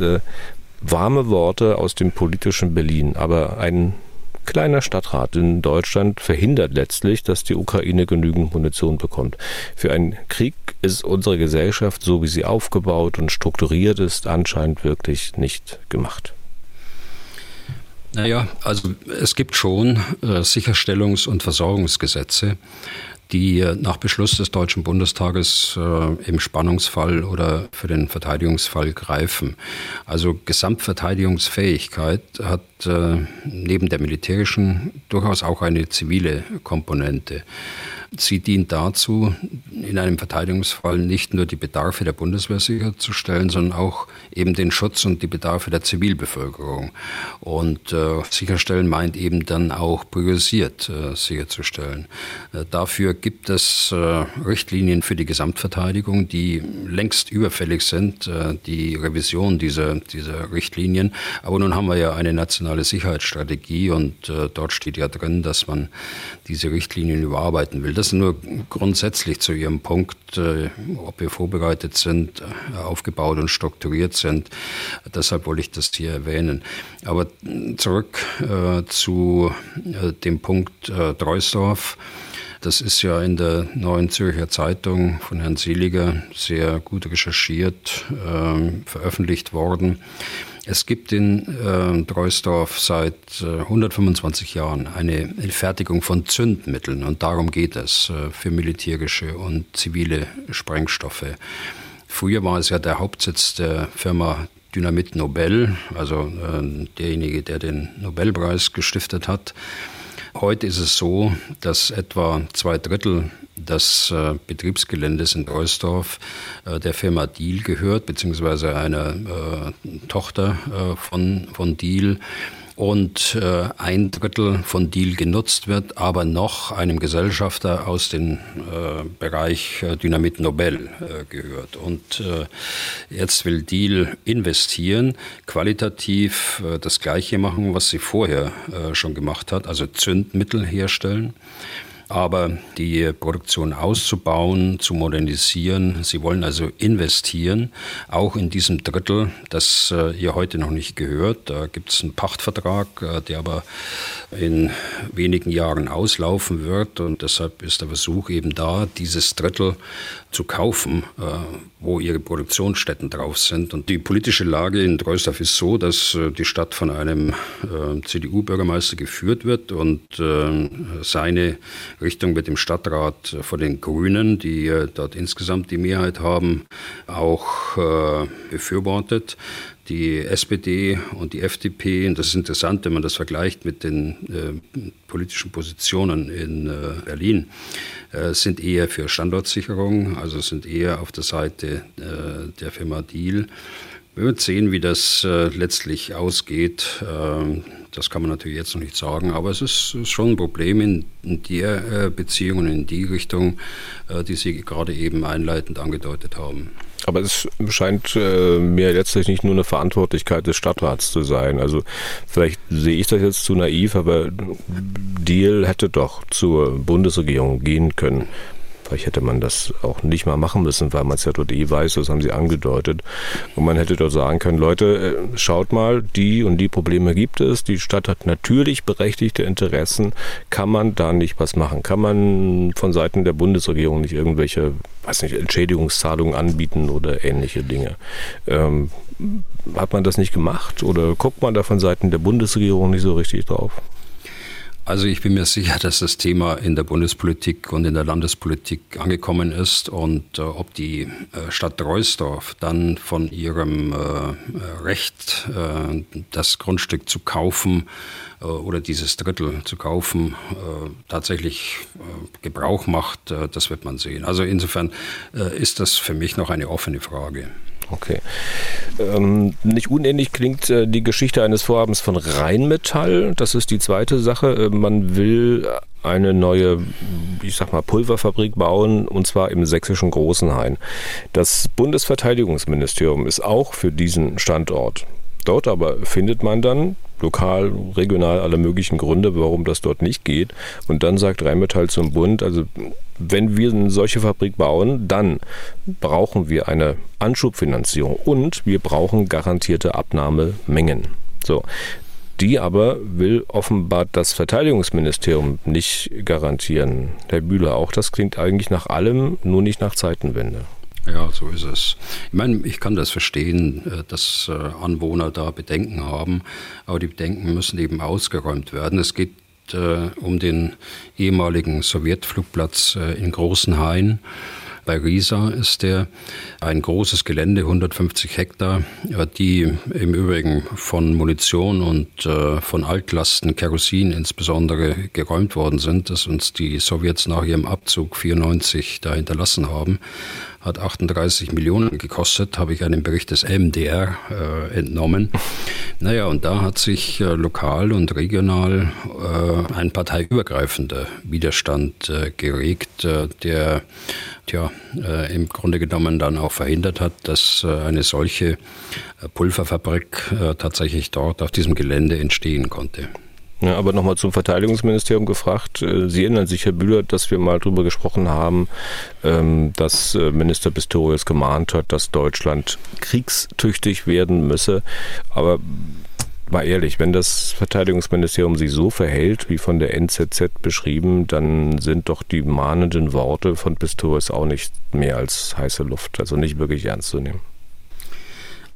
Warme Worte aus dem politischen Berlin, aber ein kleiner Stadtrat in Deutschland verhindert letztlich, dass die Ukraine genügend Munition bekommt. Für einen Krieg ist unsere Gesellschaft, so wie sie aufgebaut und strukturiert ist, anscheinend wirklich nicht gemacht. Naja, also es gibt schon äh, Sicherstellungs- und Versorgungsgesetze, die nach Beschluss des Deutschen Bundestages äh, im Spannungsfall oder für den Verteidigungsfall greifen. Also Gesamtverteidigungsfähigkeit hat äh, neben der militärischen durchaus auch eine zivile Komponente. Sie dient dazu, in einem Verteidigungsfall nicht nur die Bedarfe der Bundeswehr sicherzustellen, sondern auch eben den Schutz und die Bedarfe der Zivilbevölkerung. Und äh, sicherstellen meint eben dann auch priorisiert äh, sicherzustellen. Äh, dafür gibt es äh, Richtlinien für die Gesamtverteidigung, die längst überfällig sind, die Revision dieser, dieser Richtlinien. Aber nun haben wir ja eine nationale Sicherheitsstrategie und äh, dort steht ja drin, dass man diese Richtlinien überarbeiten will. Das nur grundsätzlich zu Ihrem Punkt, äh, ob wir vorbereitet sind, äh, aufgebaut und strukturiert sind. Deshalb wollte ich das hier erwähnen. Aber zurück äh, zu äh, dem Punkt äh, Dreusdorf. Das ist ja in der Neuen Zürcher Zeitung von Herrn Seliger sehr gut recherchiert, äh, veröffentlicht worden. Es gibt in äh, Dreusdorf seit äh, 125 Jahren eine, Fertigung von Zündmitteln und darum geht es äh, für militärische und zivile Sprengstoffe. Früher war es ja der Hauptsitz der Firma Dynamit Nobel, also äh, derjenige, der den Nobelpreis gestiftet hat. Heute ist es so, dass etwa zwei Drittel des äh, Betriebsgeländes in Oelsdorf äh, der Firma Deal gehört, beziehungsweise einer äh, Tochter äh, von, von Deal und äh, ein Drittel von Deal genutzt wird, aber noch einem Gesellschafter aus dem äh, Bereich Dynamit Nobel gehört. Und jetzt will Deal investieren, qualitativ das Gleiche machen, was sie vorher schon gemacht hat, also Zündmittel herstellen aber die Produktion auszubauen, zu modernisieren. Sie wollen also investieren, auch in diesem Drittel, das äh, ihr heute noch nicht gehört. Da gibt es einen Pachtvertrag, äh, der aber in wenigen Jahren auslaufen wird und deshalb ist der Versuch eben da, dieses Drittel zu kaufen, äh, wo ihre Produktionsstätten drauf sind. Und die politische Lage in Dreusdorf ist so, dass die Stadt von einem CDU-Bürgermeister geführt wird und seine Richtung wird im Stadtrat von den Grünen, die dort insgesamt die Mehrheit haben, auch befürwortet die SPD und die FDP, und das ist interessant, wenn man das vergleicht mit den äh, politischen Positionen in äh, Berlin, äh, sind eher für Standortsicherung, also sind eher auf der Seite äh, der Firma Deal. Wir werden sehen, wie das äh, letztlich ausgeht. Ähm, das kann man natürlich jetzt noch nicht sagen, aber es ist, schon ein Problem in, in der äh, Beziehung und in die Richtung, die Sie gerade eben einleitend angedeutet haben. Aber es scheint äh, mir letztlich nicht nur eine Verantwortlichkeit des Stadtrats zu sein. Also vielleicht sehe ich das jetzt zu naiv, aber Deal hätte doch zur Bundesregierung gehen können. Vielleicht hätte man das auch nicht mal machen müssen, weil man es ja dort eh weiß, das haben sie angedeutet. Und man hätte dort sagen können, Leute, äh, schaut mal, die und die Probleme gibt es. Die Stadt hat natürlich berechtigte Interessen. Kann man da nicht was machen? Kann man von Seiten der Bundesregierung nicht irgendwelche, weiß nicht, Entschädigungszahlungen anbieten oder ähnliche Dinge? Ähm, hat man das nicht gemacht oder guckt man da von Seiten der Bundesregierung nicht so richtig drauf? Also ich bin mir sicher, dass das Thema in der Bundespolitik und in der Landespolitik angekommen ist und äh, ob die äh, Stadt Treusdorf dann von ihrem äh, Recht, äh, das Grundstück zu kaufen äh, oder dieses Drittel zu kaufen, äh, tatsächlich Gebrauch macht, das wird man sehen. Also insofern ist das für mich noch eine offene Frage. Okay. Ähm, nicht unähnlich klingt äh, die Geschichte eines Vorhabens von Rheinmetall. Das ist die zweite Sache. Äh, man will eine neue, ich sag mal, Pulverfabrik bauen, und zwar im sächsischen Großenhain. Das Bundesverteidigungsministerium ist auch für diesen Standort. Dort aber findet man dann lokal, regional alle möglichen Gründe, warum das dort nicht geht. Und dann sagt Rheinmetall zum Bund, also wenn wir eine solche Fabrik bauen, dann brauchen wir eine Anschubfinanzierung und wir brauchen garantierte Abnahmemengen. So. Die aber will offenbar das Verteidigungsministerium nicht garantieren. Herr Bühler, auch das klingt eigentlich nach allem, nur nicht nach Zeitenwende. Ja, so ist es. Ich meine, ich kann das verstehen, äh, dass äh, Anwohner da Bedenken haben, aber die Bedenken müssen eben ausgeräumt werden. Es geht äh, um den ehemaligen Sowjetflugplatz in Großenhain. Bei Riesa ist der ein großes Gelände, 150 Hektar, die im Übrigen von Munition und von Altlasten, Kerosin insbesondere, geräumt worden sind, das uns die Sowjets nach ihrem Abzug 94 da hinterlassen haben hat 38 Millionen gekostet, habe ich einen Bericht des MDR äh, entnommen. (laughs) Naja, und da hat sich äh, lokal und regional äh, ein parteiübergreifender Widerstand äh, geregt, äh, der tja, äh, im Grunde genommen dann auch verhindert hat, dass eine solche Pulverfabrik tatsächlich dort auf diesem Gelände entstehen konnte. Ja, aber nochmal zum Verteidigungsministerium gefragt. Äh, Sie erinnern sich, Herr Bühler, dass wir mal darüber gesprochen haben, ähm, dass äh, Minister Pistorius gemahnt hat, dass Deutschland kriegstüchtig werden müsse. Aber mal ehrlich, wenn das Verteidigungsministerium sich so verhält, wie von der NZZ beschrieben, dann sind doch die mahnenden Worte von Pistorius auch nicht mehr als heiße Luft, also nicht wirklich ernst zu nehmen.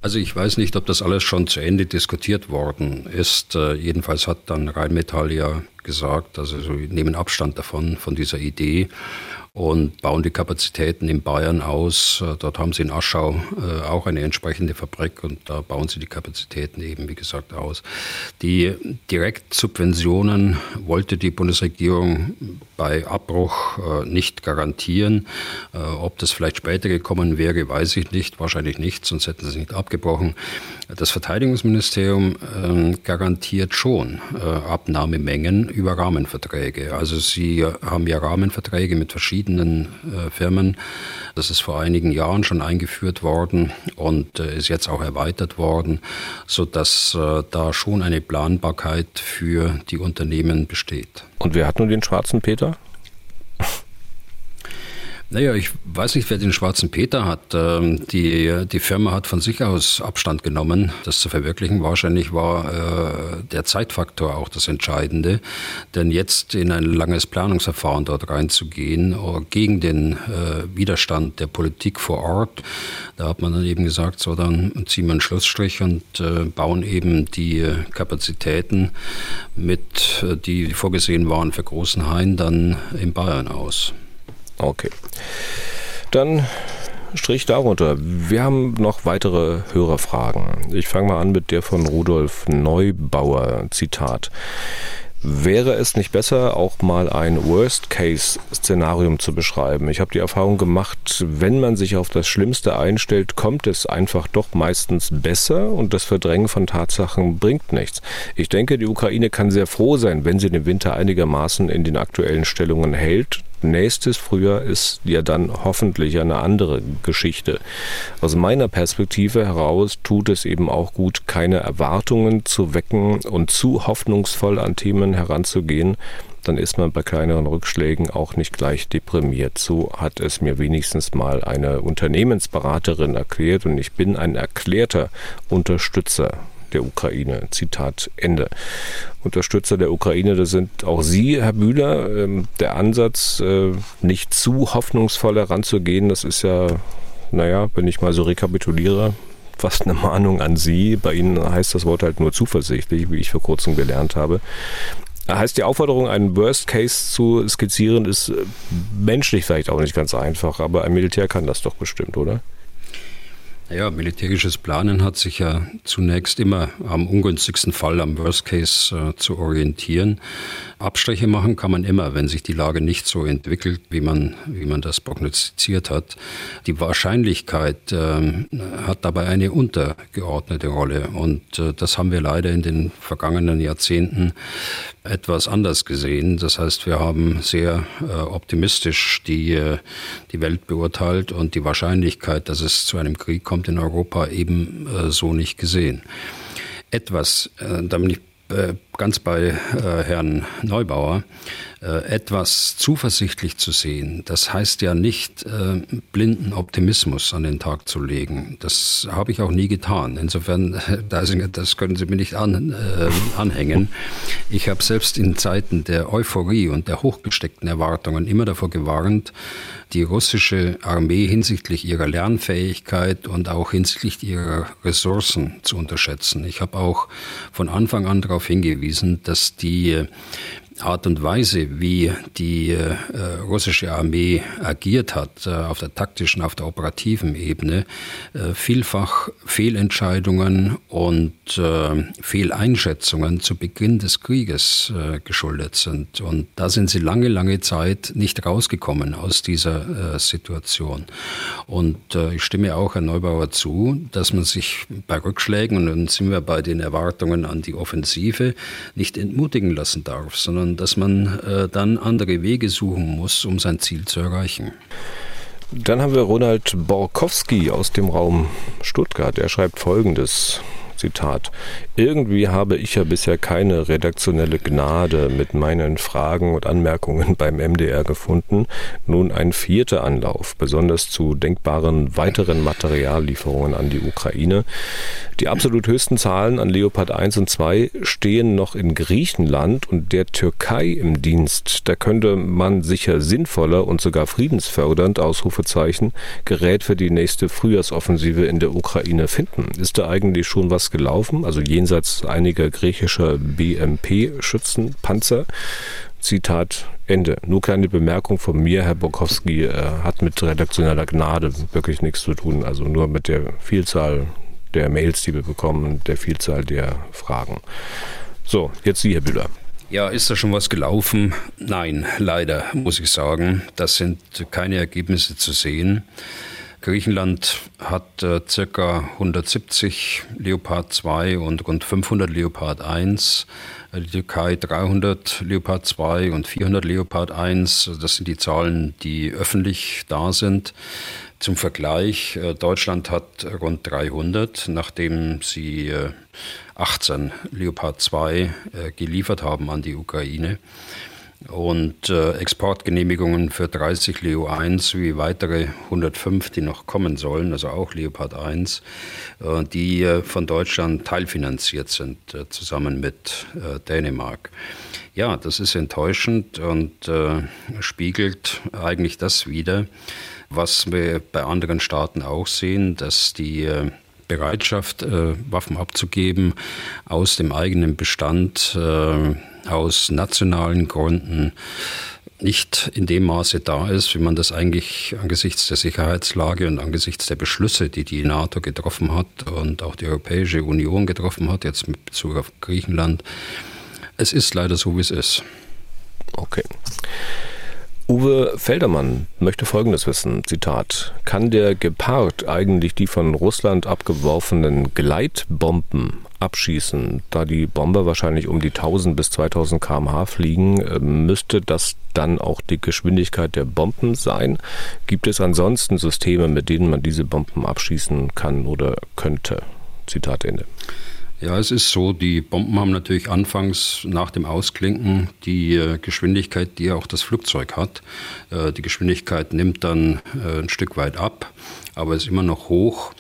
Also ich weiß nicht, ob das alles schon zu Ende diskutiert worden ist. Äh, jedenfalls hat dann Rheinmetall ja gesagt, also wir nehmen Abstand davon, von dieser Idee und bauen die Kapazitäten in Bayern aus. Äh, dort haben sie in Aschau äh, auch eine entsprechende Fabrik und da bauen sie die Kapazitäten eben, wie gesagt, aus. Die Direktsubventionen wollte die Bundesregierung bei Abbruch äh, nicht garantieren. Ob das vielleicht später gekommen wäre, weiß ich nicht. Wahrscheinlich nicht, sonst hätten sie es nicht abgebrochen. Das Verteidigungsministerium ähm, garantiert schon Abnahmemengen über Rahmenverträge. Also sie haben ja Rahmenverträge mit verschiedenen verschiedenen äh, Firmen. Das ist vor einigen Jahren schon eingeführt worden und äh, ist jetzt auch erweitert worden, sodass äh, da schon eine Planbarkeit für die Unternehmen besteht. Und wer hat nun den schwarzen Peter? Naja, ich weiß nicht, wer den schwarzen Peter hat. Ähm, die, die Firma hat von sich aus Abstand genommen, das zu verwirklichen. Wahrscheinlich war äh, der Zeitfaktor auch das Entscheidende. Denn jetzt in ein langes Planungsverfahren dort reinzugehen, äh, gegen den äh, Widerstand der Politik vor Ort, da hat man dann eben gesagt, so dann ziehen wir einen Schlussstrich und bauen eben die Kapazitäten mit, die vorgesehen waren für Großenhain, dann in Bayern aus. Okay. Dann Strich darunter. Wir haben noch weitere Hörerfragen. Ich fange mal an mit der von Rudolf Neubauer. Zitat. Wäre es nicht besser, auch mal ein Worst-Case-Szenarium zu beschreiben? Ich habe die Erfahrung gemacht, wenn man sich auf das Schlimmste einstellt, kommt es einfach doch meistens besser und das Verdrängen von Tatsachen bringt nichts. Ich denke, die Ukraine kann sehr froh sein, wenn sie den Winter einigermaßen in den aktuellen Stellungen hält nächstes Frühjahr ist ja dann hoffentlich eine andere Geschichte. Aus meiner Perspektive heraus tut es eben auch gut, keine Erwartungen zu wecken und zu hoffnungsvoll an Themen heranzugehen. Dann ist man bei kleineren Rückschlägen auch nicht gleich deprimiert. So hat es mir wenigstens mal eine Unternehmensberaterin erklärt und ich bin ein erklärter Unterstützer der Ukraine. Zitat Ende. Unterstützer der Ukraine, das sind auch Sie, Herr Bühler. Ähm, der Ansatz, äh, nicht zu hoffnungsvoll heranzugehen, das ist ja, naja, wenn ich mal so rekapituliere, fast eine Mahnung an Sie. Bei Ihnen heißt das Wort halt nur zuversichtlich, wie ich vor kurzem gelernt habe. Heißt die Aufforderung, einen Worst Case zu skizzieren, ist äh, menschlich vielleicht auch nicht ganz einfach, aber ein Militär kann das doch bestimmt, oder? Ja, militärisches Planen hat sich ja zunächst immer am ungünstigsten Fall, am Worst Case äh, zu orientieren. Abstriche machen kann man immer, wenn sich die Lage nicht so entwickelt, wie man, wie man das prognostiziert hat. Die Wahrscheinlichkeit äh, hat dabei eine untergeordnete Rolle und äh, das haben wir leider in den vergangenen Jahrzehnten etwas anders gesehen. Das heißt, wir haben sehr äh, optimistisch die, äh, die Welt beurteilt und die Wahrscheinlichkeit, dass es zu einem Krieg kommt in Europa, eben äh, so nicht gesehen. Etwas, äh, damit ich äh, ganz bei äh, Herrn Neubauer, äh, etwas zuversichtlich zu sehen. Das heißt ja nicht, äh, blinden Optimismus an den Tag zu legen. Das habe ich auch nie getan. Insofern, das können Sie mir nicht an, äh, anhängen. Ich habe selbst in Zeiten der Euphorie und der hochgesteckten Erwartungen immer davor gewarnt, die russische Armee hinsichtlich ihrer Lernfähigkeit und auch hinsichtlich ihrer Ressourcen zu unterschätzen. Ich habe auch von Anfang an darauf hingewiesen, dass die Art und Weise, wie die äh, russische Armee agiert hat, äh, auf der taktischen, auf der operativen Ebene, äh, vielfach Fehlentscheidungen und äh, Fehleinschätzungen zu Beginn des Krieges äh, geschuldet sind. Und da sind sie lange, lange Zeit nicht rausgekommen aus dieser äh, Situation. Und ich stimme auch Herrn Neubauer zu, dass man sich bei Rückschlägen, und dann sind wir bei den Erwartungen an die Offensive, nicht entmutigen lassen darf, sondern sondern dass man äh, dann andere Wege suchen muss, um sein Ziel zu erreichen. Dann haben wir Ronald Borkowski aus dem Raum Stuttgart. Er schreibt Folgendes. Zitat. Irgendwie habe ich ja bisher keine redaktionelle Gnade mit meinen Fragen und Anmerkungen beim MDR gefunden. Nun ein vierter Anlauf, besonders zu denkbaren weiteren Materiallieferungen an die Ukraine. Die absolut höchsten Zahlen an Leopard 1 und 2 stehen noch in Griechenland und der Türkei im Dienst. Da könnte man sicher sinnvoller und sogar friedensfördernd, Ausrufezeichen, Gerät für die nächste Frühjahrsoffensive in der Ukraine finden. Ist da eigentlich schon was gelaufen? Also jenseits einiger griechischer BMP-Schützenpanzer. Zitat Ende. Nur kleine Bemerkung von mir, Herr Bokowski, äh, hat mit redaktioneller Gnade wirklich nichts zu tun. Also nur mit der Vielzahl der Mails, die wir bekommen, der Vielzahl der Fragen. So, jetzt Sie, Herr Bühler. Ja, ist da schon was gelaufen? Nein, leider, muss ich sagen. Das sind keine Ergebnisse zu sehen. Griechenland hat äh, circa 170 Leopard 2 und rund 500 Leopard 1. Äh, die Türkei 300 Leopard 2 und 400 Leopard 1. Das sind die Zahlen, die öffentlich da sind. Zum Vergleich, äh, Deutschland hat rund 300, nachdem sie 18 äh, Leopard 2 äh, geliefert haben an die Ukraine und Exportgenehmigungen für 30 Leo 1 sowie weitere 105, die noch kommen sollen, also auch Leopard 1, die von Deutschland teilfinanziert sind, zusammen mit Dänemark. Ja, das ist enttäuschend und spiegelt eigentlich das wider, was wir bei anderen Staaten auch sehen, dass die äh, Bereitschaft, äh, Waffen abzugeben, aus dem eigenen Bestand, äh, aus nationalen Gründen nicht in dem Maße da ist, wie man das eigentlich angesichts der Sicherheitslage und angesichts der Beschlüsse, die die NATO getroffen hat und auch die Europäische Union getroffen hat, jetzt mit Bezug auf Griechenland. Es ist leider so, wie es ist. Okay. Uwe Feldermann möchte Folgendes wissen, Zitat, kann der Gepard eigentlich die von Russland abgeworfenen Gleitbomben abschießen? Da die Bomber wahrscheinlich um die 1000 bis 2000 kmh fliegen, äh, müsste das dann auch die Geschwindigkeit der Bomben sein? Gibt es ansonsten Systeme, mit denen man diese Bomben abschießen kann oder könnte? Zitat Ende. Ja, es ist so, die Bomben haben natürlich anfangs nach dem Ausklinken die äh, Geschwindigkeit, die auch das Flugzeug hat. Äh, die Geschwindigkeit nimmt dann äh, ein Stück weit ab, aber ist immer noch hoch.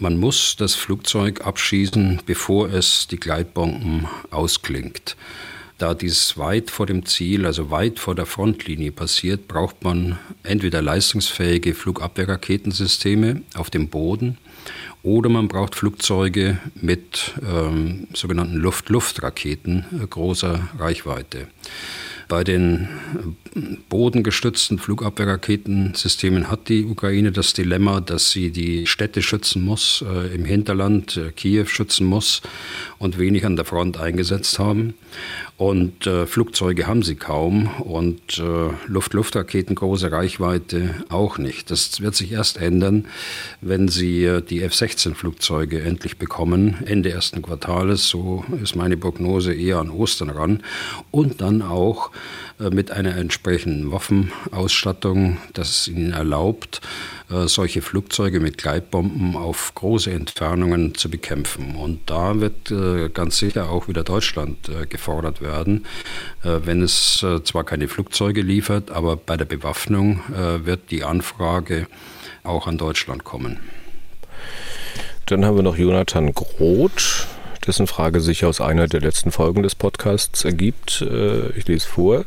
Man muss das Flugzeug abschießen, bevor es die Gleitbomben ausklingt. Da dies weit vor dem Ziel, also weit vor der Frontlinie passiert, braucht man entweder leistungsfähige Flugabwehrraketensysteme auf dem Boden oder man braucht Flugzeuge mit ähm, sogenannten Luft-Luft-Raketen äh, großer Reichweite. Bei den bodengestützten Flugabwehrraketensystemen hat die Ukraine das Dilemma, dass sie die Städte schützen muss, äh, im Hinterland äh, Kiew schützen muss und wenig an der Front eingesetzt haben. Und äh, Flugzeuge haben sie kaum und äh, Luft-Luft-Raketen große Reichweite auch nicht. Das wird sich erst ändern, wenn sie äh, die F-16-Flugzeuge endlich bekommen, Ende ersten Quartales. So ist meine Prognose eher an Ostern ran. Und dann auch äh, mit einer entsprechenden Waffenausstattung, das es ihnen erlaubt, solche Flugzeuge mit Gleitbomben auf große Entfernungen zu bekämpfen. Und da wird äh, ganz sicher auch wieder Deutschland gefordert werden, wenn es zwar keine Flugzeuge liefert, aber bei der Bewaffnung wird die Anfrage auch an Deutschland kommen. Dann haben wir noch Jonathan Groth dessen Frage sich aus einer der letzten Folgen des Podcasts ergibt. Äh, ich lese vor.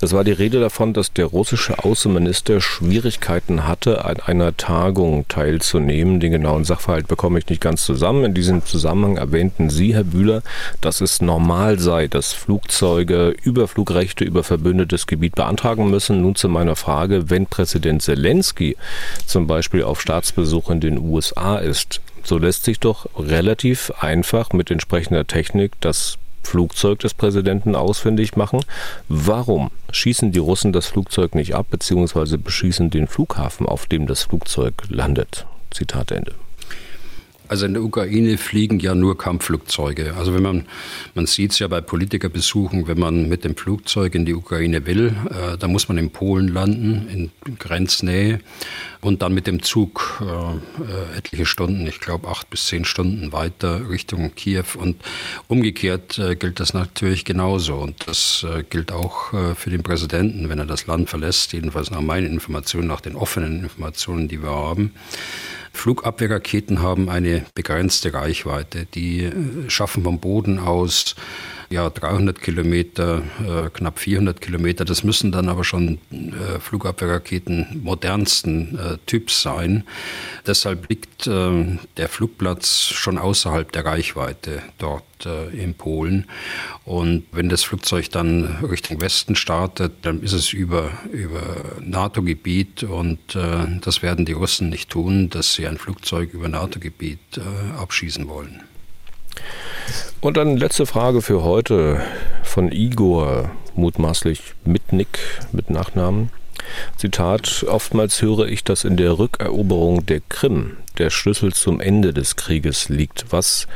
Es war die Rede davon, dass der russische Außenminister Schwierigkeiten hatte, an einer Tagung teilzunehmen. Den genauen Sachverhalt bekomme ich nicht ganz zusammen. In diesem Zusammenhang erwähnten Sie, Herr Bühler, dass es normal sei, dass Flugzeuge Überflugrechte über verbündetes Gebiet beantragen müssen. Nun zu meiner Frage, wenn Präsident Zelensky zum Beispiel auf Staatsbesuch in den USA ist, so lässt sich doch relativ einfach mit entsprechender Technik das Flugzeug des Präsidenten ausfindig machen. Warum schießen die Russen das Flugzeug nicht ab, beziehungsweise beschießen den Flughafen, auf dem das Flugzeug landet? Zitat Ende. Also in der Ukraine fliegen ja nur Kampfflugzeuge. Also wenn man, man sieht es ja bei Politikerbesuchen, wenn man mit dem Flugzeug in die Ukraine will, äh, da muss man in Polen landen, in Grenznähe und dann mit dem Zug äh, etliche Stunden, ich glaube acht bis zehn Stunden weiter Richtung Kiew. Und umgekehrt äh, gilt das natürlich genauso. Und das äh, gilt auch äh, für den Präsidenten, wenn er das Land verlässt, jedenfalls nach meinen Informationen, nach den offenen Informationen, die wir haben. Flugabwehrraketen haben eine begrenzte Reichweite. Die äh, schaffen vom Boden aus ja, 300 Kilometer, äh, knapp 400 Kilometer. Das müssen dann aber schon äh, Flugabwehrraketen modernsten äh, Typs sein. Deshalb liegt äh, der Flugplatz schon außerhalb der Reichweite dort äh, in Polen. Und wenn das Flugzeug dann Richtung Westen startet, dann ist es über, über NATO-Gebiet und äh, das werden die Russen nicht tun, dass sie ein Flugzeug über NATO-Gebiet abschießen wollen. Und dann letzte Frage für heute von Igor, mutmaßlich mit Nick, mit Nachnamen. Zitat, oftmals höre ich, dass in der Rückeroberung der Krim der Schlüssel zum Ende des Krieges liegt. Was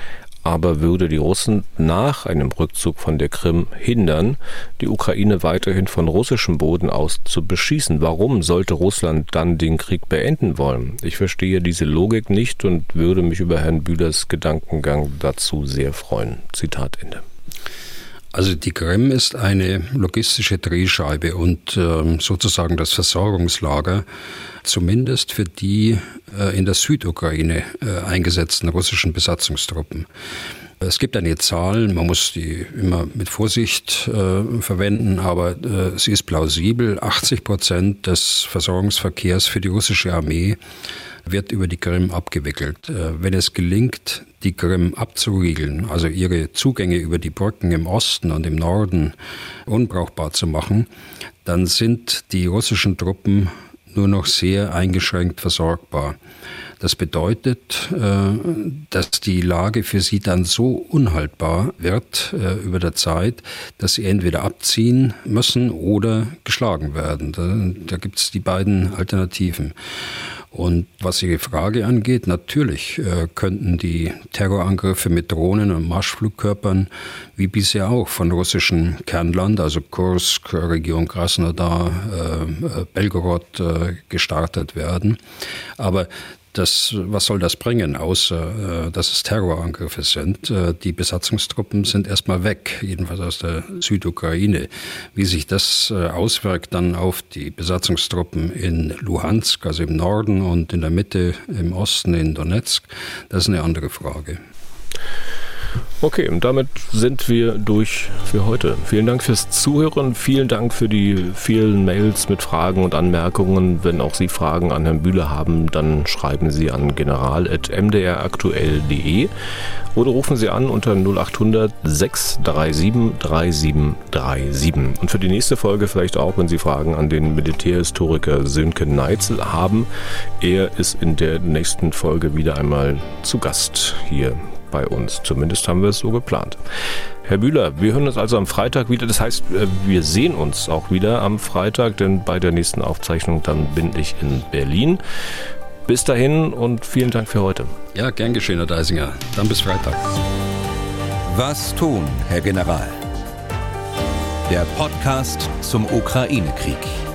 aber würde die Russen nach einem Rückzug von der Krim hindern, die Ukraine weiterhin von russischem Boden aus zu beschießen. Warum sollte Russland dann den Krieg beenden wollen? Ich verstehe diese Logik nicht und würde mich über Herrn Bühlers Gedankengang dazu sehr freuen. Zitat Ende. Also die Krim ist eine logistische Drehscheibe und äh, sozusagen das Versorgungslager, zumindest für die äh, in der Südukraine äh, eingesetzten russischen Besatzungstruppen. Es gibt eine Zahl, man muss die immer mit Vorsicht äh, verwenden, aber äh, sie ist plausibel. 80 Prozent des Versorgungsverkehrs für die russische Armee wird über die Krim abgewickelt. Äh, wenn es gelingt, die Krim abzuriegeln, also ihre Zugänge über die Brücken im Osten und im Norden unbrauchbar zu machen, dann sind die russischen Truppen nur noch sehr eingeschränkt versorgbar. Das bedeutet, äh, dass die Lage für sie dann so unhaltbar wird äh, über der Zeit, dass sie entweder abziehen müssen oder geschlagen werden. Da, da gibt es die beiden Alternativen. Und was Ihre Frage angeht, natürlich äh, könnten die Terrorangriffe mit Drohnen und Marschflugkörpern wie bisher auch von russischem Kernland, also Kursk, Region Krasnodar, äh, äh Belgorod, äh, gestartet werden. Aber das, was soll das bringen, außer äh, dass es Terrorangriffe sind? Äh, die Besatzungstruppen sind erstmal weg, jedenfalls aus der Südukraine. Wie sich das äh, auswirkt dann auf die Besatzungstruppen in Luhansk, also im Norden und in der Mitte im Osten in Donetsk, das ist eine andere Frage. Okay, und damit sind wir durch für heute. Vielen Dank fürs Zuhören, vielen Dank für die vielen Mails mit Fragen und Anmerkungen. Wenn auch Sie Fragen an Herrn Bühler haben, dann schreiben Sie an general.mdraktuell.de oder rufen Sie an unter 0800 637 3737. Und für die nächste Folge vielleicht auch, wenn Sie Fragen an den Militärhistoriker Sönke Neitzel haben. Er ist in der nächsten Folge wieder einmal zu Gast hier bei uns. Zumindest haben wir es so geplant. Herr Bühler, wir hören uns also am Freitag wieder. Das heißt, äh, wir sehen uns auch wieder am Freitag, denn bei der nächsten Aufzeichnung dann bin ich in Berlin. Bis dahin und vielen Dank für heute. Ja, gern geschehen, Herr Deisinger. Dann bis Freitag. Was tun, Herr General? Der Podcast zum Ukraine-Krieg.